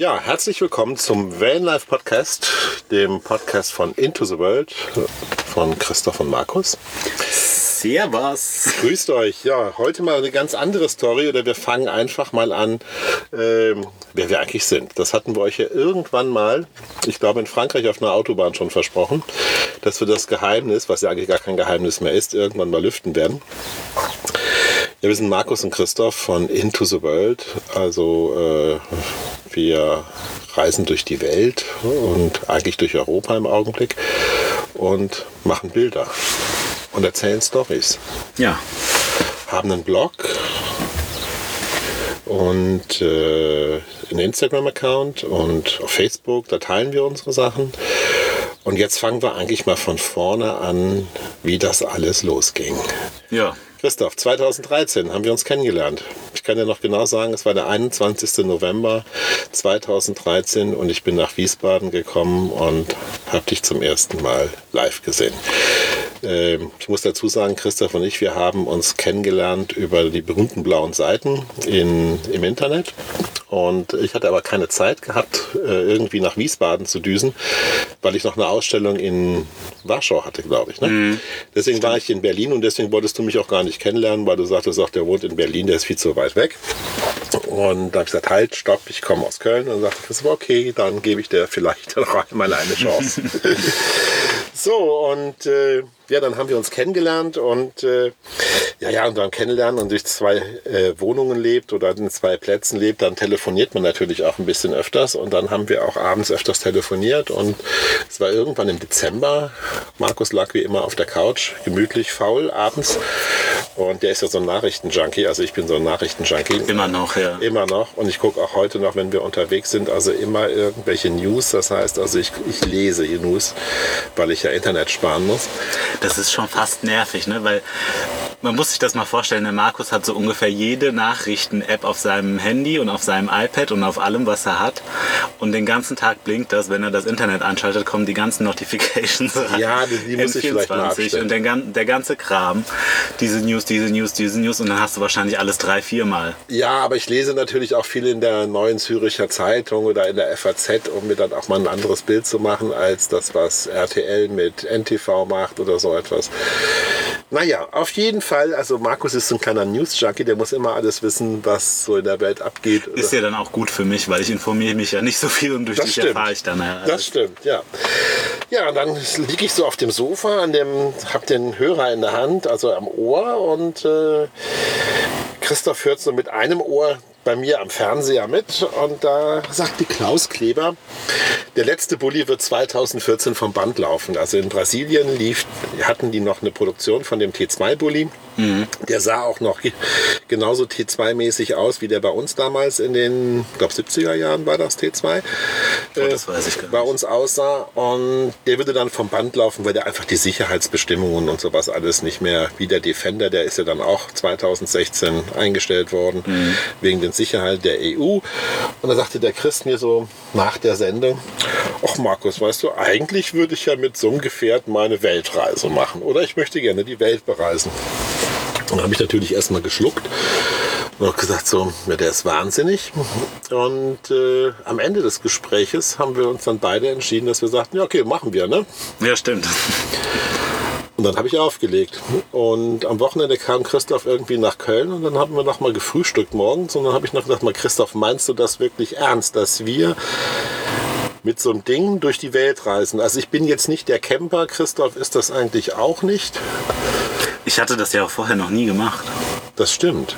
Ja, herzlich willkommen zum Vanlife Podcast, dem Podcast von Into the World von Christoph und Markus. Servus. Grüßt euch. Ja, heute mal eine ganz andere Story oder wir fangen einfach mal an, ähm, wer wir eigentlich sind. Das hatten wir euch ja irgendwann mal, ich glaube in Frankreich auf einer Autobahn schon versprochen, dass wir das Geheimnis, was ja eigentlich gar kein Geheimnis mehr ist, irgendwann mal lüften werden. Ja, wir sind Markus und Christoph von Into the World. Also äh, wir reisen durch die Welt und eigentlich durch Europa im Augenblick und machen Bilder und erzählen Stories. Ja. Haben einen Blog und äh, einen Instagram-Account und auf Facebook, da teilen wir unsere Sachen. Und jetzt fangen wir eigentlich mal von vorne an, wie das alles losging. Ja. Christoph, 2013 haben wir uns kennengelernt. Ich kann dir noch genau sagen, es war der 21. November 2013 und ich bin nach Wiesbaden gekommen und habe dich zum ersten Mal live gesehen. Ähm, ich muss dazu sagen, Christoph und ich, wir haben uns kennengelernt über die berühmten blauen Seiten in, im Internet. Und ich hatte aber keine Zeit gehabt, äh, irgendwie nach Wiesbaden zu düsen, weil ich noch eine Ausstellung in Warschau hatte, glaube ich. Ne? Mhm. Deswegen war ich in Berlin und deswegen wolltest du mich auch gar nicht kennenlernen, weil du sagtest, auch, der wohnt in Berlin, der ist viel zu weit weg. Und da habe ich gesagt, halt, stopp, ich komme aus Köln. Und sagte, das war okay, dann gebe ich dir vielleicht noch einmal eine Chance. so, und äh, ja, dann haben wir uns kennengelernt und äh, ja, ja, und dann kennenlernen und durch zwei äh, Wohnungen lebt oder in zwei Plätzen lebt, dann telefoniert man natürlich auch ein bisschen öfters und dann haben wir auch abends öfters telefoniert und es war irgendwann im Dezember. Markus lag wie immer auf der Couch, gemütlich faul abends und der ist ja so ein Nachrichtenjunkie, also ich bin so ein Nachrichtenjunkie. Immer noch, ja. Immer noch und ich gucke auch heute noch, wenn wir unterwegs sind, also immer irgendwelche News, das heißt also ich, ich lese die News, weil ich ja Internet sparen muss das ist schon fast nervig, ne? weil man muss sich das mal vorstellen, der Markus hat so ungefähr jede Nachrichten-App auf seinem Handy und auf seinem iPad und auf allem, was er hat. Und den ganzen Tag blinkt das, wenn er das Internet anschaltet, kommen die ganzen Notifications rein. Ja, die, die muss ich vielleicht mal abstellen. Und der, der ganze Kram, diese News, diese News, diese News und dann hast du wahrscheinlich alles drei, vier Mal. Ja, aber ich lese natürlich auch viel in der Neuen Züricher Zeitung oder in der FAZ, um mir dann auch mal ein anderes Bild zu machen, als das, was RTL mit NTV macht oder so etwas. Naja, auf jeden Fall, also Markus ist so ein kleiner News-Junkie, der muss immer alles wissen, was so in der Welt abgeht. Ist ja dann auch gut für mich, weil ich informiere mich ja nicht so viel und durch das dich erfahre ich dann. Ja, das stimmt, ja. Ja, dann liege ich so auf dem Sofa, an dem, hab den Hörer in der Hand, also am Ohr und äh, Christoph hört so mit einem Ohr bei mir am Fernseher mit und da sagte Klaus Kleber, der letzte Bulli wird 2014 vom Band laufen. Also in Brasilien lief, hatten die noch eine Produktion von dem T2-Bulli. Mhm. Der sah auch noch genauso T2-mäßig aus, wie der bei uns damals in den, ich glaube 70er Jahren war das T2. Oh, das weiß ich gar Bei uns aussah. Und der würde dann vom Band laufen, weil der einfach die Sicherheitsbestimmungen und sowas alles nicht mehr, wie der Defender, der ist ja dann auch 2016 eingestellt worden, mhm. wegen den Sicherheit der EU. Und da sagte der Christ mir so nach der Sendung, ach Markus, weißt du, eigentlich würde ich ja mit so einem Gefährt meine Weltreise machen oder ich möchte gerne die Welt bereisen. Und dann habe ich natürlich erstmal geschluckt und habe gesagt, so, ja, der ist wahnsinnig. Und äh, am Ende des Gespräches haben wir uns dann beide entschieden, dass wir sagten, ja, okay, machen wir, ne? Ja, stimmt. Und dann habe ich aufgelegt. Und am Wochenende kam Christoph irgendwie nach Köln und dann haben wir noch mal gefrühstückt morgens. Und dann habe ich noch gedacht, mal Christoph, meinst du das wirklich ernst, dass wir mit so einem Ding durch die Welt reisen? Also ich bin jetzt nicht der Camper, Christoph ist das eigentlich auch nicht. Ich hatte das ja auch vorher noch nie gemacht. Das stimmt.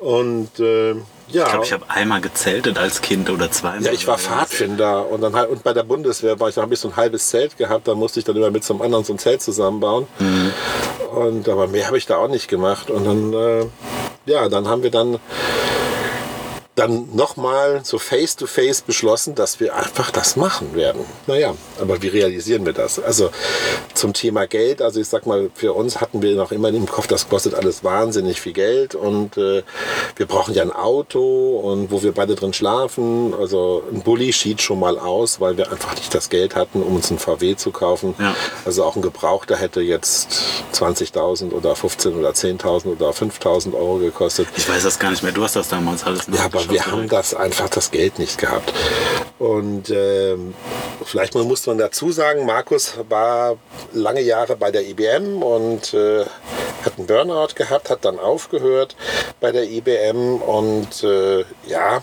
Und äh, ja. Ich glaube, ich habe einmal gezeltet als Kind oder zweimal. Ja, ich war Pfadfinder und dann halt, und bei der Bundeswehr war ich, da habe ich so ein halbes Zelt gehabt, da musste ich dann immer mit so einem anderen so ein Zelt zusammenbauen. Mhm. Und aber mehr habe ich da auch nicht gemacht. Und dann, äh, ja, dann haben wir dann dann nochmal so face-to-face beschlossen, dass wir einfach das machen werden. Naja, aber wie realisieren wir das? Also zum Thema Geld, also ich sag mal, für uns hatten wir noch immer im Kopf, das kostet alles wahnsinnig viel Geld und äh, wir brauchen ja ein Auto und wo wir beide drin schlafen. Also ein Bulli schied schon mal aus, weil wir einfach nicht das Geld hatten, um uns ein VW zu kaufen. Ja. Also auch ein Gebrauchter hätte jetzt 20.000 oder 15 oder 10.000 oder 5.000 Euro gekostet. Ich weiß das gar nicht mehr. Du hast das damals alles Ja, aber Wir haben das einfach das Geld nicht gehabt. Und ähm, vielleicht muss man dazu sagen, Markus war lange Jahre bei der IBM und äh, hat einen Burnout gehabt, hat dann aufgehört bei der IBM und äh, ja,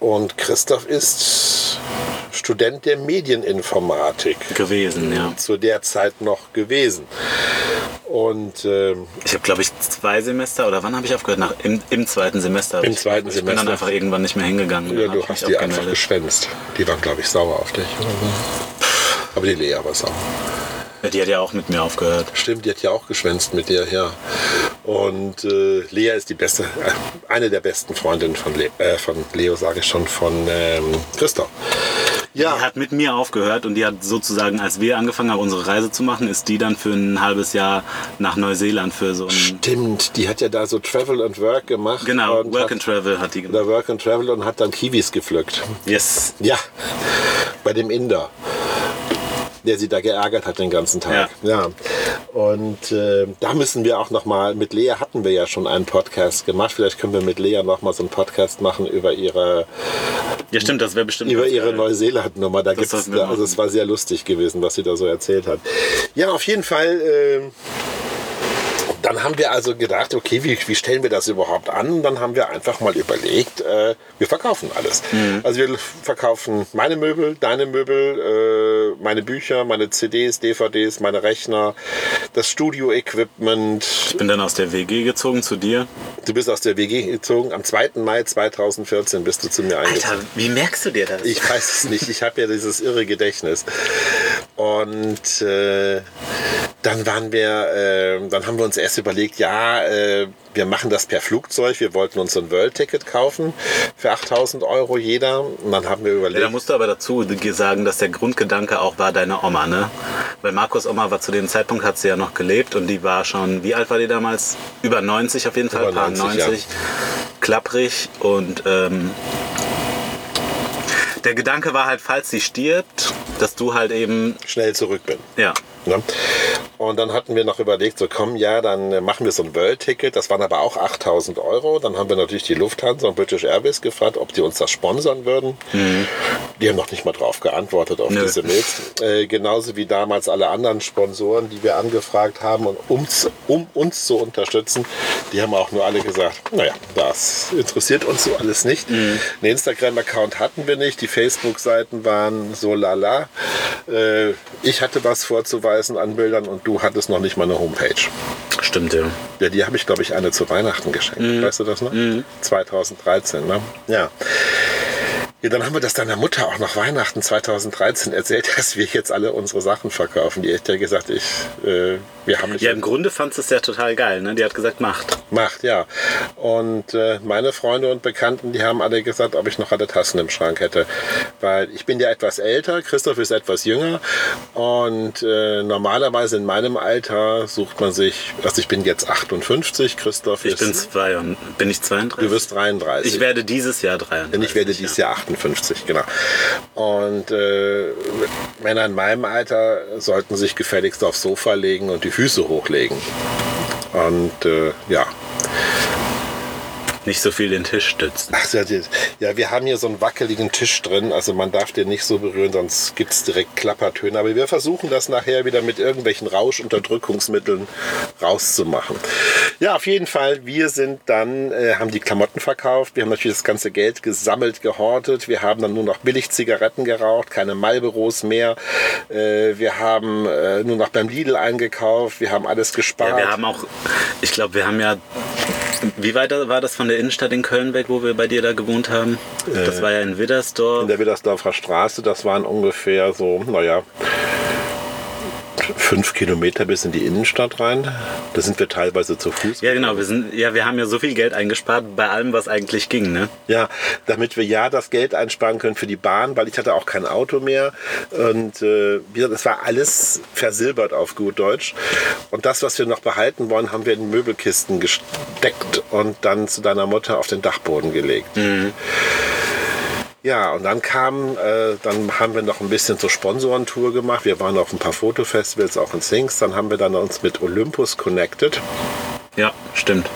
und Christoph ist Student der Medieninformatik gewesen, ja. zu der Zeit noch gewesen. Und ähm, Ich habe, glaube ich, zwei Semester oder wann habe ich aufgehört? Nach, im, Im zweiten Semester. Im zweiten ich bin Semester. dann einfach irgendwann nicht mehr hingegangen. ja, du ich hast die einfach geschwänzt. Die waren, glaube ich, sauer auf dich. Aber die Lea war sauer. Ja, die hat ja auch mit mir aufgehört. Stimmt, die hat ja auch geschwänzt mit dir, ja. Und äh, Lea ist die beste, äh, eine der besten Freundinnen von, Le äh, von Leo, sage ich schon, von ähm, Christoph. Die hat mit mir aufgehört und die hat sozusagen, als wir angefangen haben, unsere Reise zu machen, ist die dann für ein halbes Jahr nach Neuseeland für so ein. Stimmt, die hat ja da so Travel and Work gemacht. Genau, und Work hat, and Travel hat die gemacht. Work and Travel und hat dann Kiwis gepflückt. Yes. Ja, bei dem Inder, der sie da geärgert hat den ganzen Tag. Ja. Und äh, da müssen wir auch noch mal, mit Lea hatten wir ja schon einen Podcast gemacht. Vielleicht können wir mit Lea noch mal so einen Podcast machen über ihre, Ja, stimmt, das wäre bestimmt. über ihre. Neuseeland-Nummer. Da gibt's, sollten wir also es war sehr lustig gewesen, was sie da so erzählt hat. Ja, auf jeden Fall. Äh, dann haben wir also gedacht, okay, wie, wie stellen wir das überhaupt an? Und dann haben wir einfach mal überlegt, äh, wir verkaufen alles. Also wir verkaufen meine Möbel, deine Möbel, äh, meine Bücher, meine CDs, DVDs, meine Rechner, das Studio-Equipment. Ich bin dann aus der WG gezogen zu dir. Du bist aus der WG gezogen. Am 2. Mai 2014 bist du zu mir eingezogen. Alter, wie merkst du dir das? Ich weiß es nicht. Ich habe ja dieses irre Gedächtnis. Und äh, dann waren wir, äh, dann haben wir uns erst überlegt, ja, äh, wir machen das per Flugzeug. Wir wollten uns ein World-Ticket kaufen für 8000 Euro jeder. Und dann haben wir Ja, überlegt, da musst du aber dazu sagen, dass der Grundgedanke auch war deine Oma, ne? Weil Markus Oma war zu dem Zeitpunkt, hat sie ja noch gelebt und die war schon, wie alt war die damals? Über 90 auf jeden Fall, Über paar 90, 90. Klapprig und ähm, der Gedanke war halt, falls sie stirbt, dass du halt eben, schnell zurück bin. ja, Ne? Und dann hatten wir noch überlegt, so komm, ja, dann machen wir so ein World-Ticket. Das waren aber auch 8000 Euro. Dann haben wir natürlich die Lufthansa und British Airways gefragt, ob die uns das sponsern würden. Die haben noch nicht mal drauf geantwortet auf Nö. diese Mails. Äh, genauso wie damals alle anderen Sponsoren, die wir angefragt haben, und uns, um uns zu unterstützen. Die haben auch nur alle gesagt, naja, das interessiert uns so alles nicht. Einen Instagram-Account hatten wir nicht. Die Facebook-Seiten waren so lala. Äh, ich hatte was vorzuweisen an Bildern und du hattest noch nicht mal eine Homepage. stimmt ja. Ja, die habe ich, glaube ich, eine zu Weihnachten geschenkt. Weißt du das noch? 2013, ne? Ja. Ja, dann haben wir das deiner Mutter auch nach Weihnachten 2013 erzählt, dass wir jetzt alle unsere Sachen verkaufen. Die hat ja gesagt, ich, äh, wir haben nicht Ja, im Grunde fand sie es ja total geil, ne? Die hat gesagt, macht. macht, ja. Und äh, meine Freunde und Bekannten, die haben alle gesagt, ob ich noch alle Tassen im Schrank hätte. Weil ich bin ja etwas älter, Christoph ist etwas jünger. Und äh, normalerweise in meinem Alter sucht man sich, also ich bin jetzt 58, Christoph Ich ist, bin zwei und bin ich 32? du wirst 33. ich werde dieses Jahr 33. Denn ich werde dieses Jahr 58, genau. Und äh, Männer in meinem Alter sollten sich gefälligst aufs Sofa legen und die Füße hochlegen. Und äh, ja. Nicht so viel den Tisch stützen. Ach, ja, wir haben hier so einen wackeligen Tisch drin, also man darf den nicht so berühren, sonst gibt es direkt Klappertöne. Aber wir versuchen das nachher wieder mit irgendwelchen Rauschunterdrückungsmitteln rauszumachen. Ja, auf jeden Fall, wir sind dann, äh, haben die Klamotten verkauft, wir haben natürlich das ganze Geld gesammelt, gehortet, wir haben dann nur noch billig Zigaretten geraucht, keine Marlboros mehr, äh, wir haben äh, nur noch beim Lidl eingekauft, wir haben alles gespart. Ja, wir haben auch, ich glaube, wir haben ja, wie weit war das von der Innenstadt in Köln weg, wo wir bei dir da gewohnt haben? Das war ja in Widdersdorf. in der Widdersdorfer Straße, das waren ungefähr so, naja, fünf Kilometer bis in die Innenstadt rein. Da sind wir teilweise zu Fuß. Ja, genau. Wir sind, ja, wir haben ja so viel Geld eingespart bei allem, was eigentlich ging, ne? Ja, damit wir ja das Geld einsparen können für die Bahn, weil ich hatte auch kein Auto mehr. Und äh, wie gesagt, das war alles versilbert auf gut Deutsch. Und das, was wir noch behalten wollen, haben wir in Möbelkisten gesteckt und dann zu deiner Mutter auf den Dachboden gelegt. Ja, und dann kam, äh, dann haben wir noch ein bisschen zur Sponsorentour gemacht. Wir waren auf ein paar Fotofestivals auch in Sings. Dann haben wir dann uns mit Olympus connected. Ja, stimmt.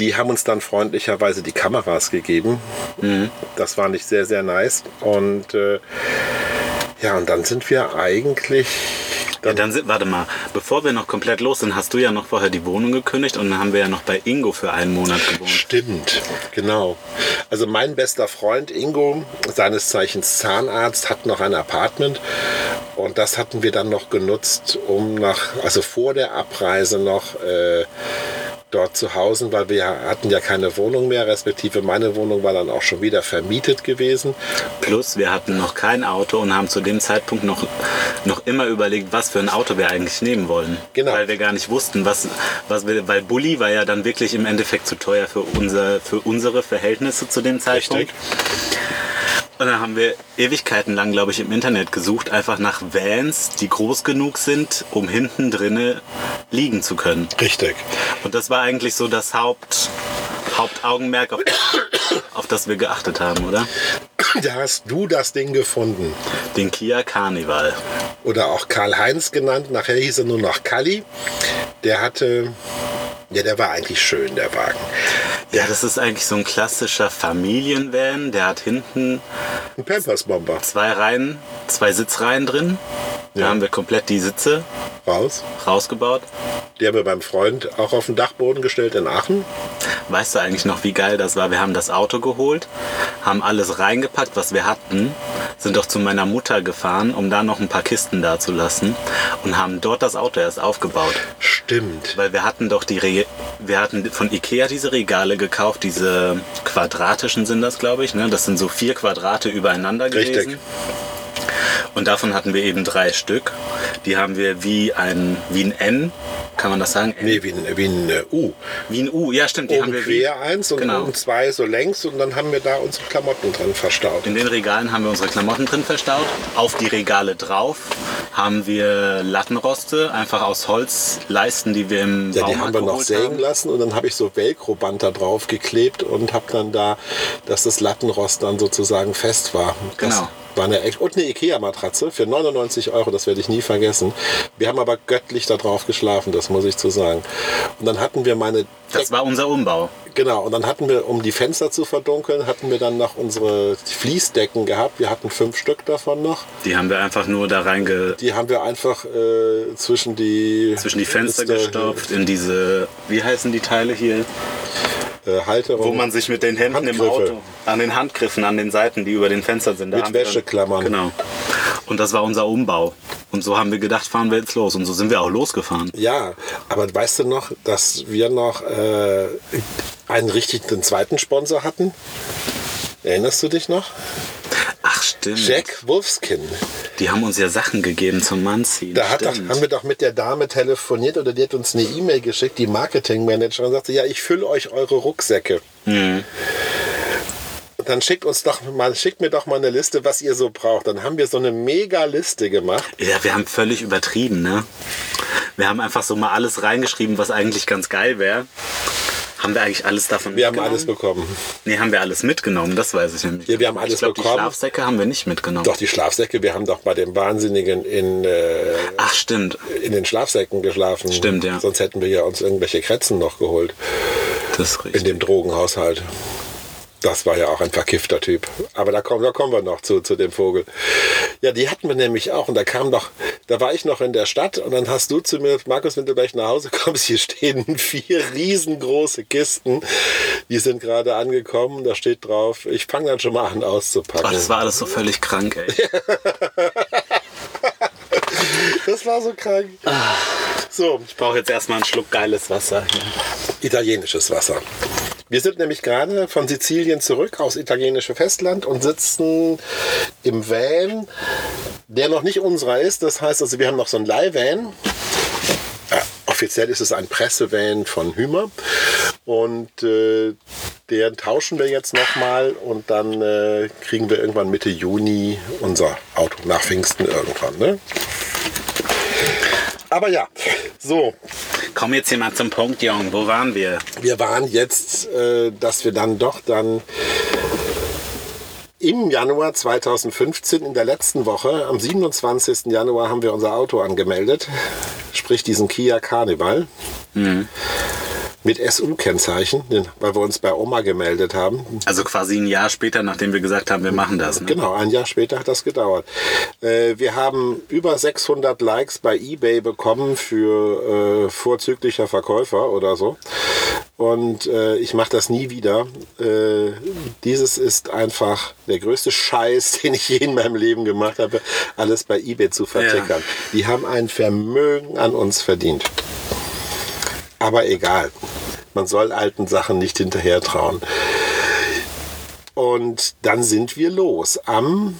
Die haben uns dann freundlicherweise die Kameras gegeben. Mhm. Das war nicht sehr, sehr nice. Und äh, ja, und dann sind wir eigentlich. Ja, dann sind, warte mal, bevor wir noch komplett los sind, hast du ja noch vorher die Wohnung gekündigt und dann haben wir ja noch bei Ingo für einen Monat gewohnt. Stimmt, genau. Also mein bester Freund Ingo, seines Zeichens Zahnarzt, hat noch ein Apartment und das hatten wir dann noch genutzt, um nach, also vor der Abreise noch äh, dort zu Hause, weil wir hatten ja keine Wohnung mehr, respektive meine Wohnung war dann auch schon wieder vermietet gewesen. Plus, wir hatten noch kein Auto und haben zu dem Zeitpunkt noch, noch immer überlegt, was für ein Auto wir eigentlich nehmen wollen. Genau. Weil wir gar nicht wussten, was, was wir, weil Bulli war ja dann wirklich im Endeffekt zu teuer für, unser, für unsere Verhältnisse zu dem Zeitpunkt. Richtig. Und dann haben wir Ewigkeiten lang, glaube ich, im Internet gesucht, einfach nach Vans, die groß genug sind, um hinten drinne liegen zu können. Richtig. Und das war eigentlich so das Haupt, Hauptaugenmerk, auf, auf das wir geachtet haben, oder? Da hast du das Ding gefunden. Den Kia Carnival. Oder auch Karl-Heinz genannt. Nachher hieß er nur noch Kalli. Der hatte, ja, der war eigentlich schön, der Wagen. Ja, das ist eigentlich so ein klassischer Familienvan. Der hat hinten Ein Pampers-Bomber. zwei Reihen, zwei Sitzreihen drin. Da Ja. haben wir komplett die Sitze Raus. rausgebaut. Die haben wir beim Freund auch auf den Dachboden gestellt in Aachen. Weißt du eigentlich noch, wie geil das war? Wir haben das Auto geholt, haben alles reingepackt, was wir hatten, sind doch zu meiner Mutter gefahren, um da noch ein paar Kisten da zu lassen und haben dort das Auto erst aufgebaut. Stimmt. Weil wir hatten doch die Re wir hatten von Ikea diese Regale gekauft, diese quadratischen sind das, glaube ich. Ne? Das sind so vier Quadrate übereinander Richtig. gewesen. Und davon hatten wir eben drei Stück. Die haben wir wie ein, wie ein N, kann man das sagen? N? Nee, wie ein, wie ein äh, U. Wie ein U, ja stimmt. Die haben Oben wir wie, quer eins und Genau. oben zwei so längs und dann haben wir da unsere Klamotten dran verstaut. In den Regalen haben wir unsere Klamotten drin verstaut. Auf die Regale drauf haben wir Lattenroste, einfach aus Holzleisten, die wir im Ja, die Baumarkt haben wir noch sägen haben. lassen und dann habe ich so Velcro-Band da drauf geklebt und habe dann da, dass das Lattenrost dann sozusagen fest war. Das Genau. War eine, echt- und eine Ikea-Matratze für 99 Euro, das werde ich nie vergessen. Wir haben aber göttlich da drauf geschlafen, das muss ich zu sagen. Und dann hatten wir meine Das war unser Umbau. Genau, und dann hatten wir, um die Fenster zu verdunkeln, hatten wir dann noch unsere Fließdecken gehabt. Wir hatten fünf Stück davon noch. Die haben wir einfach nur da reinge Die haben wir einfach äh, zwischen die zwischen die Fenster Liste, gestopft, in diese, wie heißen die Teile hier? Äh, Halterung. Wo man sich mit den Händen im Handgriffe. Auto, an den Handgriffen, an den Seiten, die über den Fenstern sind. Mit Wäscheklammern. Genau. Und das war unser Umbau. Und so haben wir gedacht, fahren wir jetzt los. Und so sind wir auch losgefahren. Ja, aber weißt du noch, dass wir noch äh, einen richtigen zweiten Sponsor hatten? Erinnerst du dich noch? Stimmt. Jack Wolfskin. Die haben uns ja Sachen gegeben zum Manziehen. Da doch, haben wir doch mit der Dame telefoniert oder die hat uns eine E-Mail geschickt, die Marketingmanagerin, und sagte, ja, ich fülle euch eure Rucksäcke. Mhm. Und Dann schickt uns doch mal, schickt mir doch mal eine Liste, was ihr so braucht. Dann haben wir so eine mega Liste gemacht. Ja, wir haben völlig übertrieben, ne? Wir haben einfach so mal alles reingeschrieben, was eigentlich ganz geil wäre. Haben wir eigentlich alles davon Wir haben alles bekommen. Nee, haben wir alles mitgenommen, das weiß ich nämlich. Ja, wir haben alles ich glaub, bekommen. Die Schlafsäcke haben wir nicht mitgenommen. Doch die Schlafsäcke, wir haben doch bei dem Wahnsinnigen in, äh, Ach, stimmt. in den Schlafsäcken geschlafen. Stimmt, ja. Sonst hätten wir ja uns irgendwelche Kretzen noch geholt Das ist in richtig. dem Drogenhaushalt. Das war ja auch ein verkiffter Typ. Aber da kommen, da kommen wir noch zu, zu dem Vogel. Ja, die hatten wir nämlich auch. Und da kam doch, da war ich noch in der Stadt und dann hast du zu mir, Markus, wenn du gleich nach Hause kommst, hier stehen vier riesengroße Kisten. Die sind gerade angekommen. Da steht drauf, ich fange dann schon mal an auszupacken. Oh, das war alles so völlig krank, ey. Das war so krank. So, Ich brauche jetzt erstmal einen Schluck geiles Wasser. Italienisches Wasser. Wir sind nämlich gerade von Sizilien zurück aufs italienische Festland und sitzen im Van, der noch nicht unserer ist. Das heißt also, wir haben noch so einen Leihvan. Offiziell ist es ein Pressevan von Hümer. Und äh, den tauschen wir jetzt nochmal und dann äh, kriegen wir irgendwann Mitte Juni unser Auto nach Pfingsten irgendwann. Ne? Aber ja, so, Komm jetzt hier mal zum Punkt, Jung. Wo waren wir? wir waren jetzt, äh, dass wir dann doch dann im Januar 2015, in der letzten Woche, am 27. Januar, haben wir unser Auto angemeldet. Sprich diesen Kia Carnival. Mit SU-Kennzeichen, weil wir uns bei Oma gemeldet haben. Also quasi ein Jahr später, nachdem wir gesagt haben, wir machen das. Ne? Genau, ein Jahr später hat das gedauert. Äh, wir haben über 600 Likes bei eBay bekommen für äh, vorzüglicher Verkäufer oder so. Und äh, ich mache das nie wieder. Äh, dieses ist einfach der größte Scheiß, den ich je in meinem Leben gemacht habe, alles bei eBay zu vertickern. Ja. Die haben ein Vermögen an uns verdient. Aber egal. Man soll alten Sachen nicht hinterher trauen. Und dann sind wir los. Am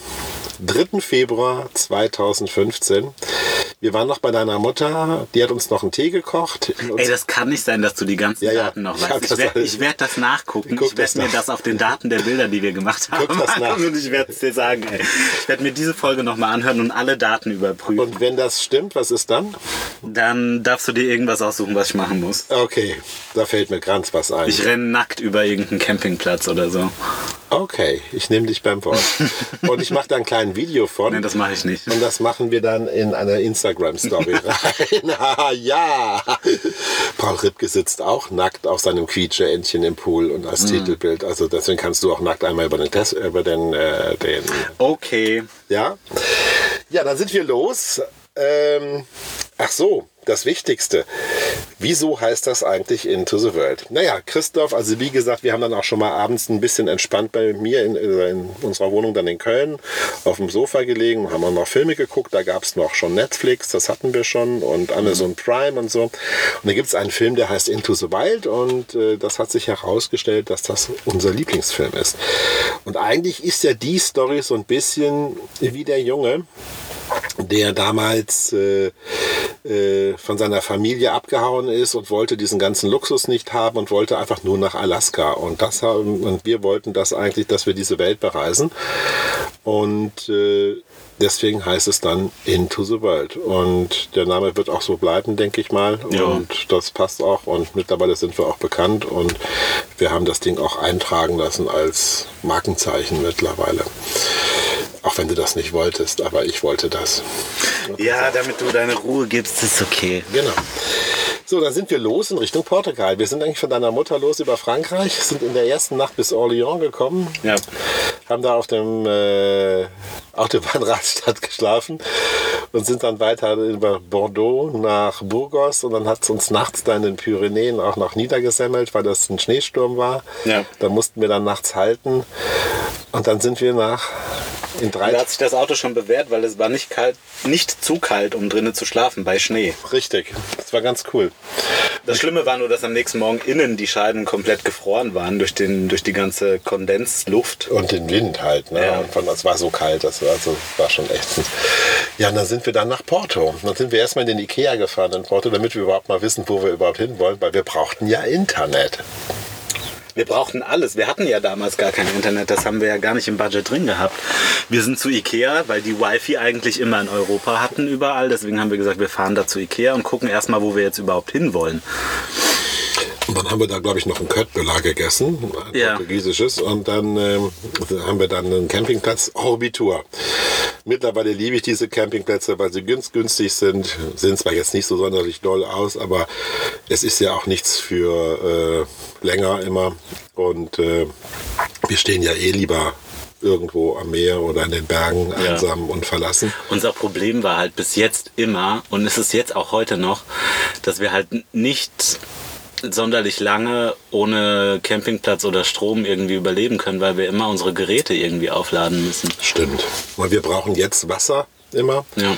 3. Februar 2015 wir waren noch bei deiner Mutter, die hat uns noch einen Tee gekocht. Ey, das kann nicht sein, dass du die ganzen ja, Daten noch weißt. Ich werde werd das nachgucken. Ich, ich werde mir das auf den Daten der Bilder, die wir gemacht haben, Guck das nach. und ich werde es dir sagen. Ey. Ich werde mir diese Folge nochmal anhören und alle Daten überprüfen. Und wenn das stimmt, was ist dann? Dann darfst du dir irgendwas aussuchen, was ich machen muss. Okay, da fällt mir ganz was ein. Ich renne nackt über irgendeinen Campingplatz oder so. Okay, ich nehme dich beim Wort. Und ich mache da ein kleines Video von. Nein, das mache ich nicht. Und das machen wir dann in einer Instagram-Story rein. ah, ja! Paul Ripke sitzt auch nackt auf seinem Quietsche-Entchen im Pool und als mhm. Titelbild. Also deswegen kannst du auch nackt einmal über den Test, über den, äh, den. Okay. Ja. Ja, dann sind wir los. Ähm, ach so, das Wichtigste. Wieso heißt das eigentlich Into the World? Naja, Christoph, also wie gesagt, wir haben dann auch schon mal abends ein bisschen entspannt bei mir in, in unserer Wohnung dann in Köln auf dem Sofa gelegen, haben wir noch Filme geguckt, da gab es noch schon Netflix, das hatten wir schon und Amazon Prime und so. Und da gibt es einen Film, der heißt Into the Wild und äh, das hat sich herausgestellt, dass das unser Lieblingsfilm ist. Und eigentlich ist ja die Story so ein bisschen wie der Junge, der damals äh, äh, von seiner Familie abgehauen ist und wollte diesen ganzen Luxus nicht haben und wollte einfach nur nach Alaska. Und das haben, und wir wollten das eigentlich, dass wir diese Welt bereisen. Und äh, deswegen heißt es dann Into the World. Und der Name wird auch so bleiben, denke ich mal. Ja. Und das passt auch. Und mittlerweile sind wir auch bekannt. Und wir haben das Ding auch eintragen lassen als Markenzeichen mittlerweile. Auch wenn du das nicht wolltest, aber ich wollte das. Ja, damit du deine Ruhe gibst, ist okay. Genau. So, dann sind wir los in Richtung Portugal. Wir sind eigentlich von deiner Mutter los über Frankreich, sind in der ersten Nacht bis Orléans gekommen, ja. haben da auf dem äh, Autobahnradstadt geschlafen und sind dann weiter über Bordeaux nach Burgos und dann hat es uns nachts da in den Pyrenäen auch noch niedergesemmelt, weil das ein Schneesturm war. Ja. Da mussten wir dann nachts halten und dann sind wir nach in drei da hat sich das Auto schon bewährt, weil es war nicht kalt, nicht zu kalt, um drinnen zu schlafen bei Schnee. Richtig, das war ganz cool. Das Schlimme war nur, dass am nächsten Morgen innen die Scheiben komplett gefroren waren durch, den, durch die ganze Kondensluft. Und den Wind halt. Ne? Ja. Und es war so kalt, also, war schon echt. Ja, und dann sind wir dann nach Porto. Dann sind wir erstmal in den Ikea gefahren in Porto, damit wir überhaupt mal wissen, wo wir überhaupt hin wollen, weil wir brauchten ja Internet. Wir brauchten alles. Wir hatten ja damals gar kein Internet. Das haben wir ja gar nicht im Budget drin gehabt. Wir sind zu Ikea, weil die Wi-Fi eigentlich immer in Europa hatten überall. Deswegen haben wir gesagt, wir fahren da zu Ikea und gucken erstmal, wo wir jetzt überhaupt hinwollen. Und dann haben wir da, glaube ich, noch ein Köttbullar gegessen, ein ja. portugiesisches. Und dann ähm, haben wir dann einen Campingplatz, Orbitur. Mittlerweile liebe ich diese Campingplätze, weil sie günstig sind. Sehen zwar jetzt nicht so sonderlich doll aus, aber es ist ja auch nichts für äh, länger immer. Und äh, wir stehen ja eh lieber irgendwo am Meer oder in den Bergen einsam ja. und verlassen. Unser Problem war halt bis jetzt immer, und es ist jetzt auch heute noch, dass wir halt nicht sonderlich lange ohne Campingplatz oder Strom irgendwie überleben können, weil wir immer unsere Geräte irgendwie aufladen müssen. Stimmt. Weil wir brauchen jetzt Wasser immer. Ja.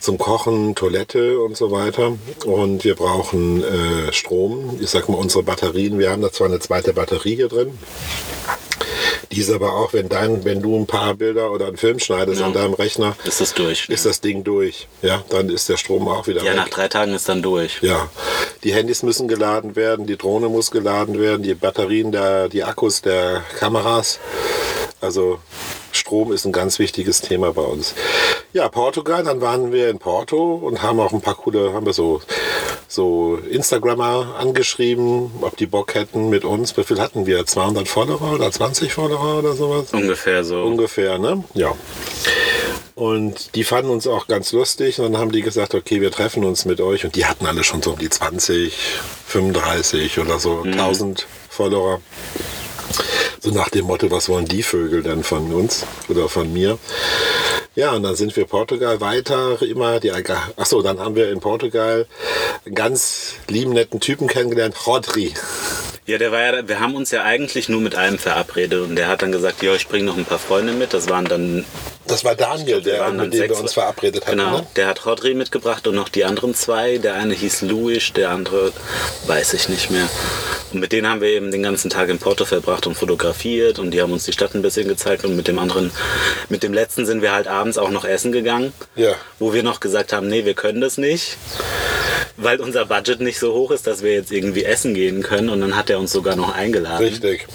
Zum Kochen, Toilette und so weiter. Und wir brauchen äh, Strom. Ich sag mal, unsere Batterien, wir haben da zwar eine zweite Batterie hier drin. Die ist aber auch, wenn, dein, wenn du ein paar Bilder oder einen Film schneidest ja. an deinem Rechner, ist das durch. Ist ja. das Ding durch. Ja, dann ist der Strom auch wieder Ja, weg. nach drei Tagen ist dann durch. Ja. Die Handys müssen geladen werden, die Drohne muss geladen werden, die Batterien, der, die Akkus der Kameras. Also Strom ist ein ganz wichtiges Thema bei uns. Ja, Portugal, dann waren wir in Porto und haben auch ein paar coole, haben wir so, so Instagrammer angeschrieben, ob die Bock hätten mit uns. Wie viel hatten wir? 200 Follower oder 20 Follower oder sowas? Ungefähr so. Ungefähr, ne? Ja. Und die fanden uns auch ganz lustig. Und dann haben die gesagt, okay, wir treffen uns mit euch. Und die hatten alle schon so um die 20, 35 oder so, 1000 Follower. So nach dem Motto, was wollen die Vögel denn von uns oder von mir? Ja, und dann sind wir Portugal weiter, immer die, achso, dann haben wir in Portugal einen ganz lieben, netten Typen kennengelernt, Rodri. Ja, der war ja, wir haben uns ja eigentlich nur mit einem verabredet und der hat dann gesagt, ja, ich bringe noch ein paar Freunde mit. Das waren dann. Das war Daniel, der, waren dann mit dem wir uns verabredet hatten. Genau, Ne? der hat Rodri mitgebracht und noch die anderen zwei. Der eine hieß Luis, der andere weiß ich nicht mehr. Und mit denen haben wir eben den ganzen Tag in Porto verbracht und fotografiert und die haben uns die Stadt ein bisschen gezeigt und mit dem anderen, mit dem letzten sind wir halt abends auch noch essen gegangen. Ja. Wo wir noch gesagt haben, nee, wir können das nicht. Weil unser Budget nicht so hoch ist, dass wir jetzt irgendwie essen gehen können. Und dann hat er uns sogar noch eingeladen Richtig.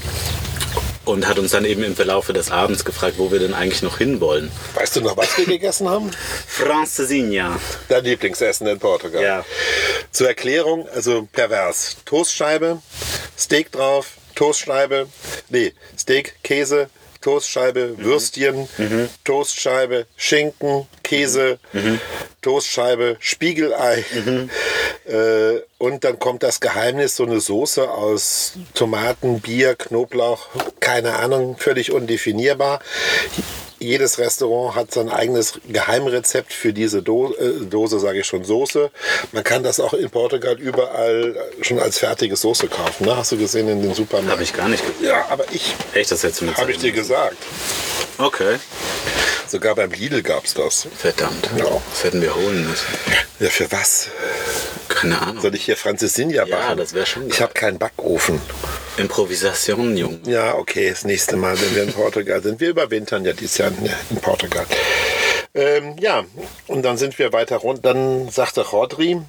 Und hat uns dann eben im Verlaufe des Abends gefragt, wo wir denn eigentlich noch hinwollen. Weißt du noch, was wir gegessen haben? Francesinha. Dein Lieblingsessen in Portugal. Ja. Zur Erklärung, also pervers. Toastscheibe, Steak drauf, Toastscheibe, nee, Steak, Käse, Toastscheibe, Würstchen, Toastscheibe, Schinken, Käse, Toastscheibe, Spiegelei. Äh, und dann kommt das Geheimnis, so eine Soße aus Tomaten, Bier, Knoblauch, keine Ahnung, völlig undefinierbar. Jedes Restaurant hat sein eigenes Geheimrezept für diese Do äh, Dose, sage ich schon, Soße. Man kann das auch in Portugal überall schon als fertige Soße kaufen. Ne? Hast du gesehen in den Supermärkten? Habe ich gar nicht gesehen. Ja, aber ich Echt, das hättest du mir habe ich dir gesagt. Okay. Sogar beim Lidl gab es das. Verdammt. Ja. Das hätten wir holen müssen. Ja, für was? Keine Ahnung. Soll ich hier Francesinha Ja, backen? das wär schon Ich geil. habe keinen Backofen. Improvisation, Junge. Ja, okay, das nächste Mal, wenn wir in Portugal sind. Wir überwintern ja dieses Jahr in, in Portugal. Ähm, ja, und dann sind wir weiter runter. Dann sagte Rodri,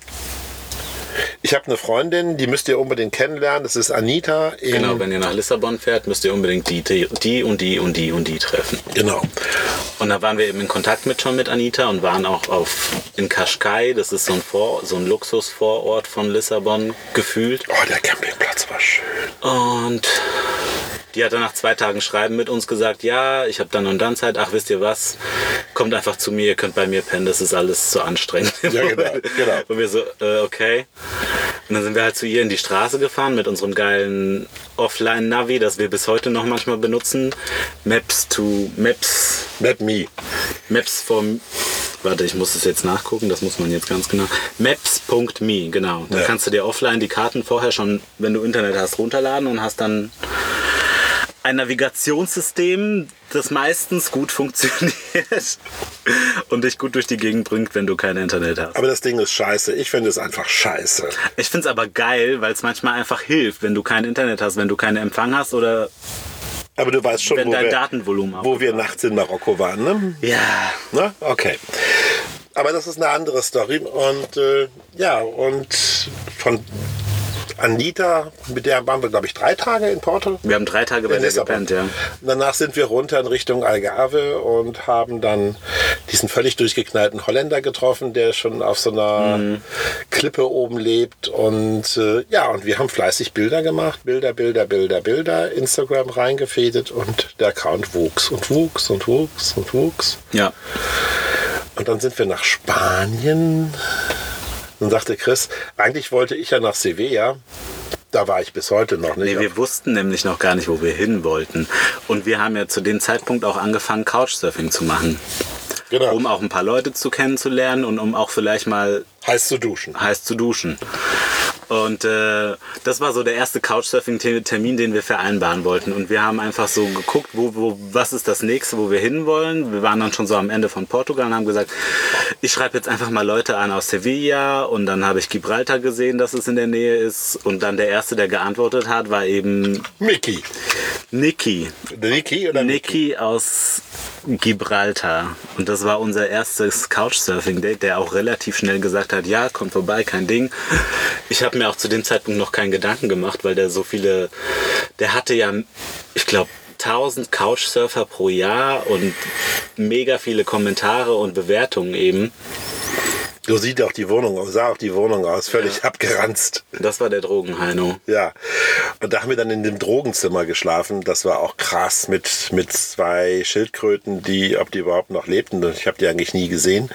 ich habe eine Freundin, die müsst ihr unbedingt kennenlernen. Das ist Anita. Genau, wenn ihr nach Lissabon fährt, müsst ihr unbedingt die, die, die und die und die und die treffen. genau. Und da waren wir eben in Kontakt mit schon mit Anita und waren auch auf in Cascais, das ist so ein, Vor, so ein Luxusvorort von Lissabon gefühlt. Oh, der Campingplatz war schön. Und die hat dann nach zwei Tagen Schreiben mit uns gesagt, ja, ich habe dann und dann Zeit, ach wisst ihr was, kommt einfach zu mir, ihr könnt bei mir pennen, das ist alles zu anstrengend. Ja, genau, genau. Und wir so, äh, okay. Und dann sind wir halt zu ihr in die Straße gefahren mit unserem geilen Offline-Navi, das wir bis heute noch manchmal benutzen. Maps to Maps, Not me. Maps vom Warte, ich muss es jetzt nachgucken, das muss man jetzt ganz genau. Maps.me, genau. Da Ja. kannst du dir offline die Karten vorher schon, wenn du Internet hast, runterladen und hast dann ein Navigationssystem, das meistens gut funktioniert und dich gut durch die Gegend bringt, wenn du kein Internet hast. Aber das Ding ist scheiße. Ich finde es einfach scheiße. Ich finde es aber geil, weil es manchmal einfach hilft, wenn du kein Internet hast, wenn du keinen Empfang hast oder Aber du weißt schon, wenn wo dein wir, Datenvolumen wo wir nachts in Marokko waren, ne? Ja, Ne? Okay. Aber das ist eine andere Story. Und äh, ja, und von Anita, mit der waren wir, glaube ich, drei Tage in Porto. wir haben drei Tage bei der gepennt, ja. Danach sind wir runter in Richtung Algarve und haben dann diesen völlig durchgeknallten Holländer getroffen, der schon auf so einer Mhm. Klippe oben lebt. Und äh, ja, und wir haben fleißig Bilder gemacht. Bilder, Bilder, Bilder, Bilder. Instagram reingefädet und der Account wuchs und wuchs und wuchs und wuchs. Ja. Und dann sind wir nach Spanien. Dann sagte Chris, eigentlich wollte ich ja nach Sevilla. Da war ich bis heute noch nicht. Nee, wir wussten nämlich noch gar nicht, wo wir hin wollten. Und wir haben ja zu dem Zeitpunkt auch angefangen, Couchsurfing zu machen. genau. Um auch ein paar Leute zu kennenzulernen und um auch vielleicht mal heiß zu duschen. heiß zu duschen. Und äh, das war so der erste Couchsurfing-Termin, den wir vereinbaren wollten. Und wir haben einfach so geguckt, wo, wo, was ist das nächste, wo wir hinwollen. Wir waren dann schon so am Ende von Portugal und haben gesagt, ich schreibe jetzt einfach mal Leute an aus Sevilla. Und dann habe ich Gibraltar gesehen, dass es in der Nähe ist. Und dann der erste, der geantwortet hat, war eben Mickey. Niki. Niki oder Niki aus Gibraltar. Und das war unser erstes Couchsurfing-Date, der auch relativ schnell gesagt hat, ja, kommt vorbei, kein Ding. Ich habe mir auch zu dem Zeitpunkt noch keinen Gedanken gemacht, weil der so viele, der hatte ja, ich glaube, 1000 Couchsurfer pro Jahr und mega viele Kommentare und Bewertungen eben. So sieht auch die Wohnung, sah auch die Wohnung aus, völlig abgeranzt. Das war der Drogenheino. Ja. Und da haben wir dann in dem Drogenzimmer geschlafen. Das war auch krass mit, mit zwei Schildkröten, die, ob die überhaupt noch lebten. Ich habe die eigentlich nie gesehen.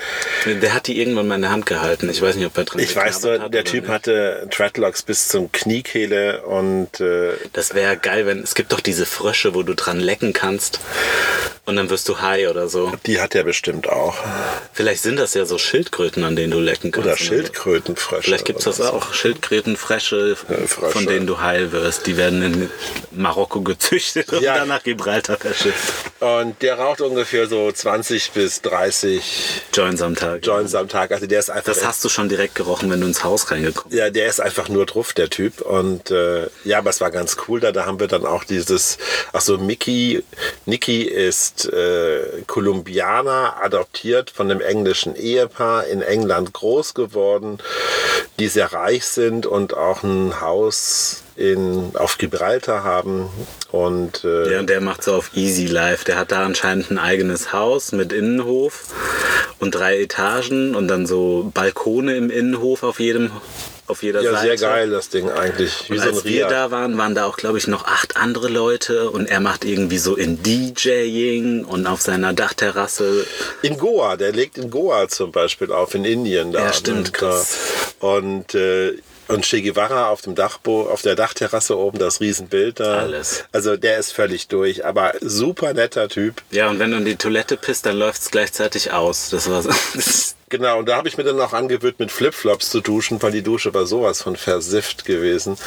Der hat die irgendwann mal in der Hand gehalten. Ich weiß nicht, ob er drin Ich weiß nur, der Typ nicht. hatte Treadlocks bis zum Kniekehle und äh, Das wäre geil, wenn es gibt doch diese Frösche, wo du dran lecken kannst und dann wirst du high oder so. die hat er bestimmt auch. Vielleicht sind das ja so Schildkröten, an denen du lecken kannst. Oder Schildkrötenfrösche. Vielleicht gibt es das so. auch. Schildkrötenfrösche, Frösche. von denen du heil wirst. Die werden in Marokko gezüchtet und Ja. dann nach Gibraltar verschifft. Und der raucht ungefähr so 20 bis 30 Joints am Tag. Joints am Tag. Also der ist einfach. Das hast du schon direkt gerochen, wenn du ins Haus reingekommen bist. Ja, der ist einfach nur drauf, der Typ. Und äh, ja, aber es war ganz cool. Da, da haben wir dann auch dieses, ach so, Mickey, Nicky ist äh, Kolumbianer, adoptiert von einem englischen Ehepaar, in England groß geworden, die sehr reich sind und auch ein Haus in, auf Gibraltar haben. Und äh, Ja, und der macht so auf Easy Life. Der hat da anscheinend ein eigenes Haus mit Innenhof und drei Etagen und dann so Balkone im Innenhof auf jedem auf jeder ja, Seite. sehr geil, das Ding eigentlich. Wie so als wir da waren, waren da auch, glaube ich, noch acht andere Leute und er macht irgendwie so in DJing und auf seiner Dachterrasse. In Goa, der legt in Goa zum Beispiel auf, in Indien da. Ja, stimmt, Und, krass. äh, Und, äh, und Che Guevara auf dem Dachbo, auf der Dachterrasse oben, das Riesenbild da. Alles. Also der ist völlig durch, aber super netter Typ. Ja, und wenn du in die Toilette pisst, dann läuft es gleichzeitig aus. Das war so. Genau, und da habe ich mir dann auch angewöhnt, mit Flipflops zu duschen, weil die Dusche war sowas von versifft gewesen.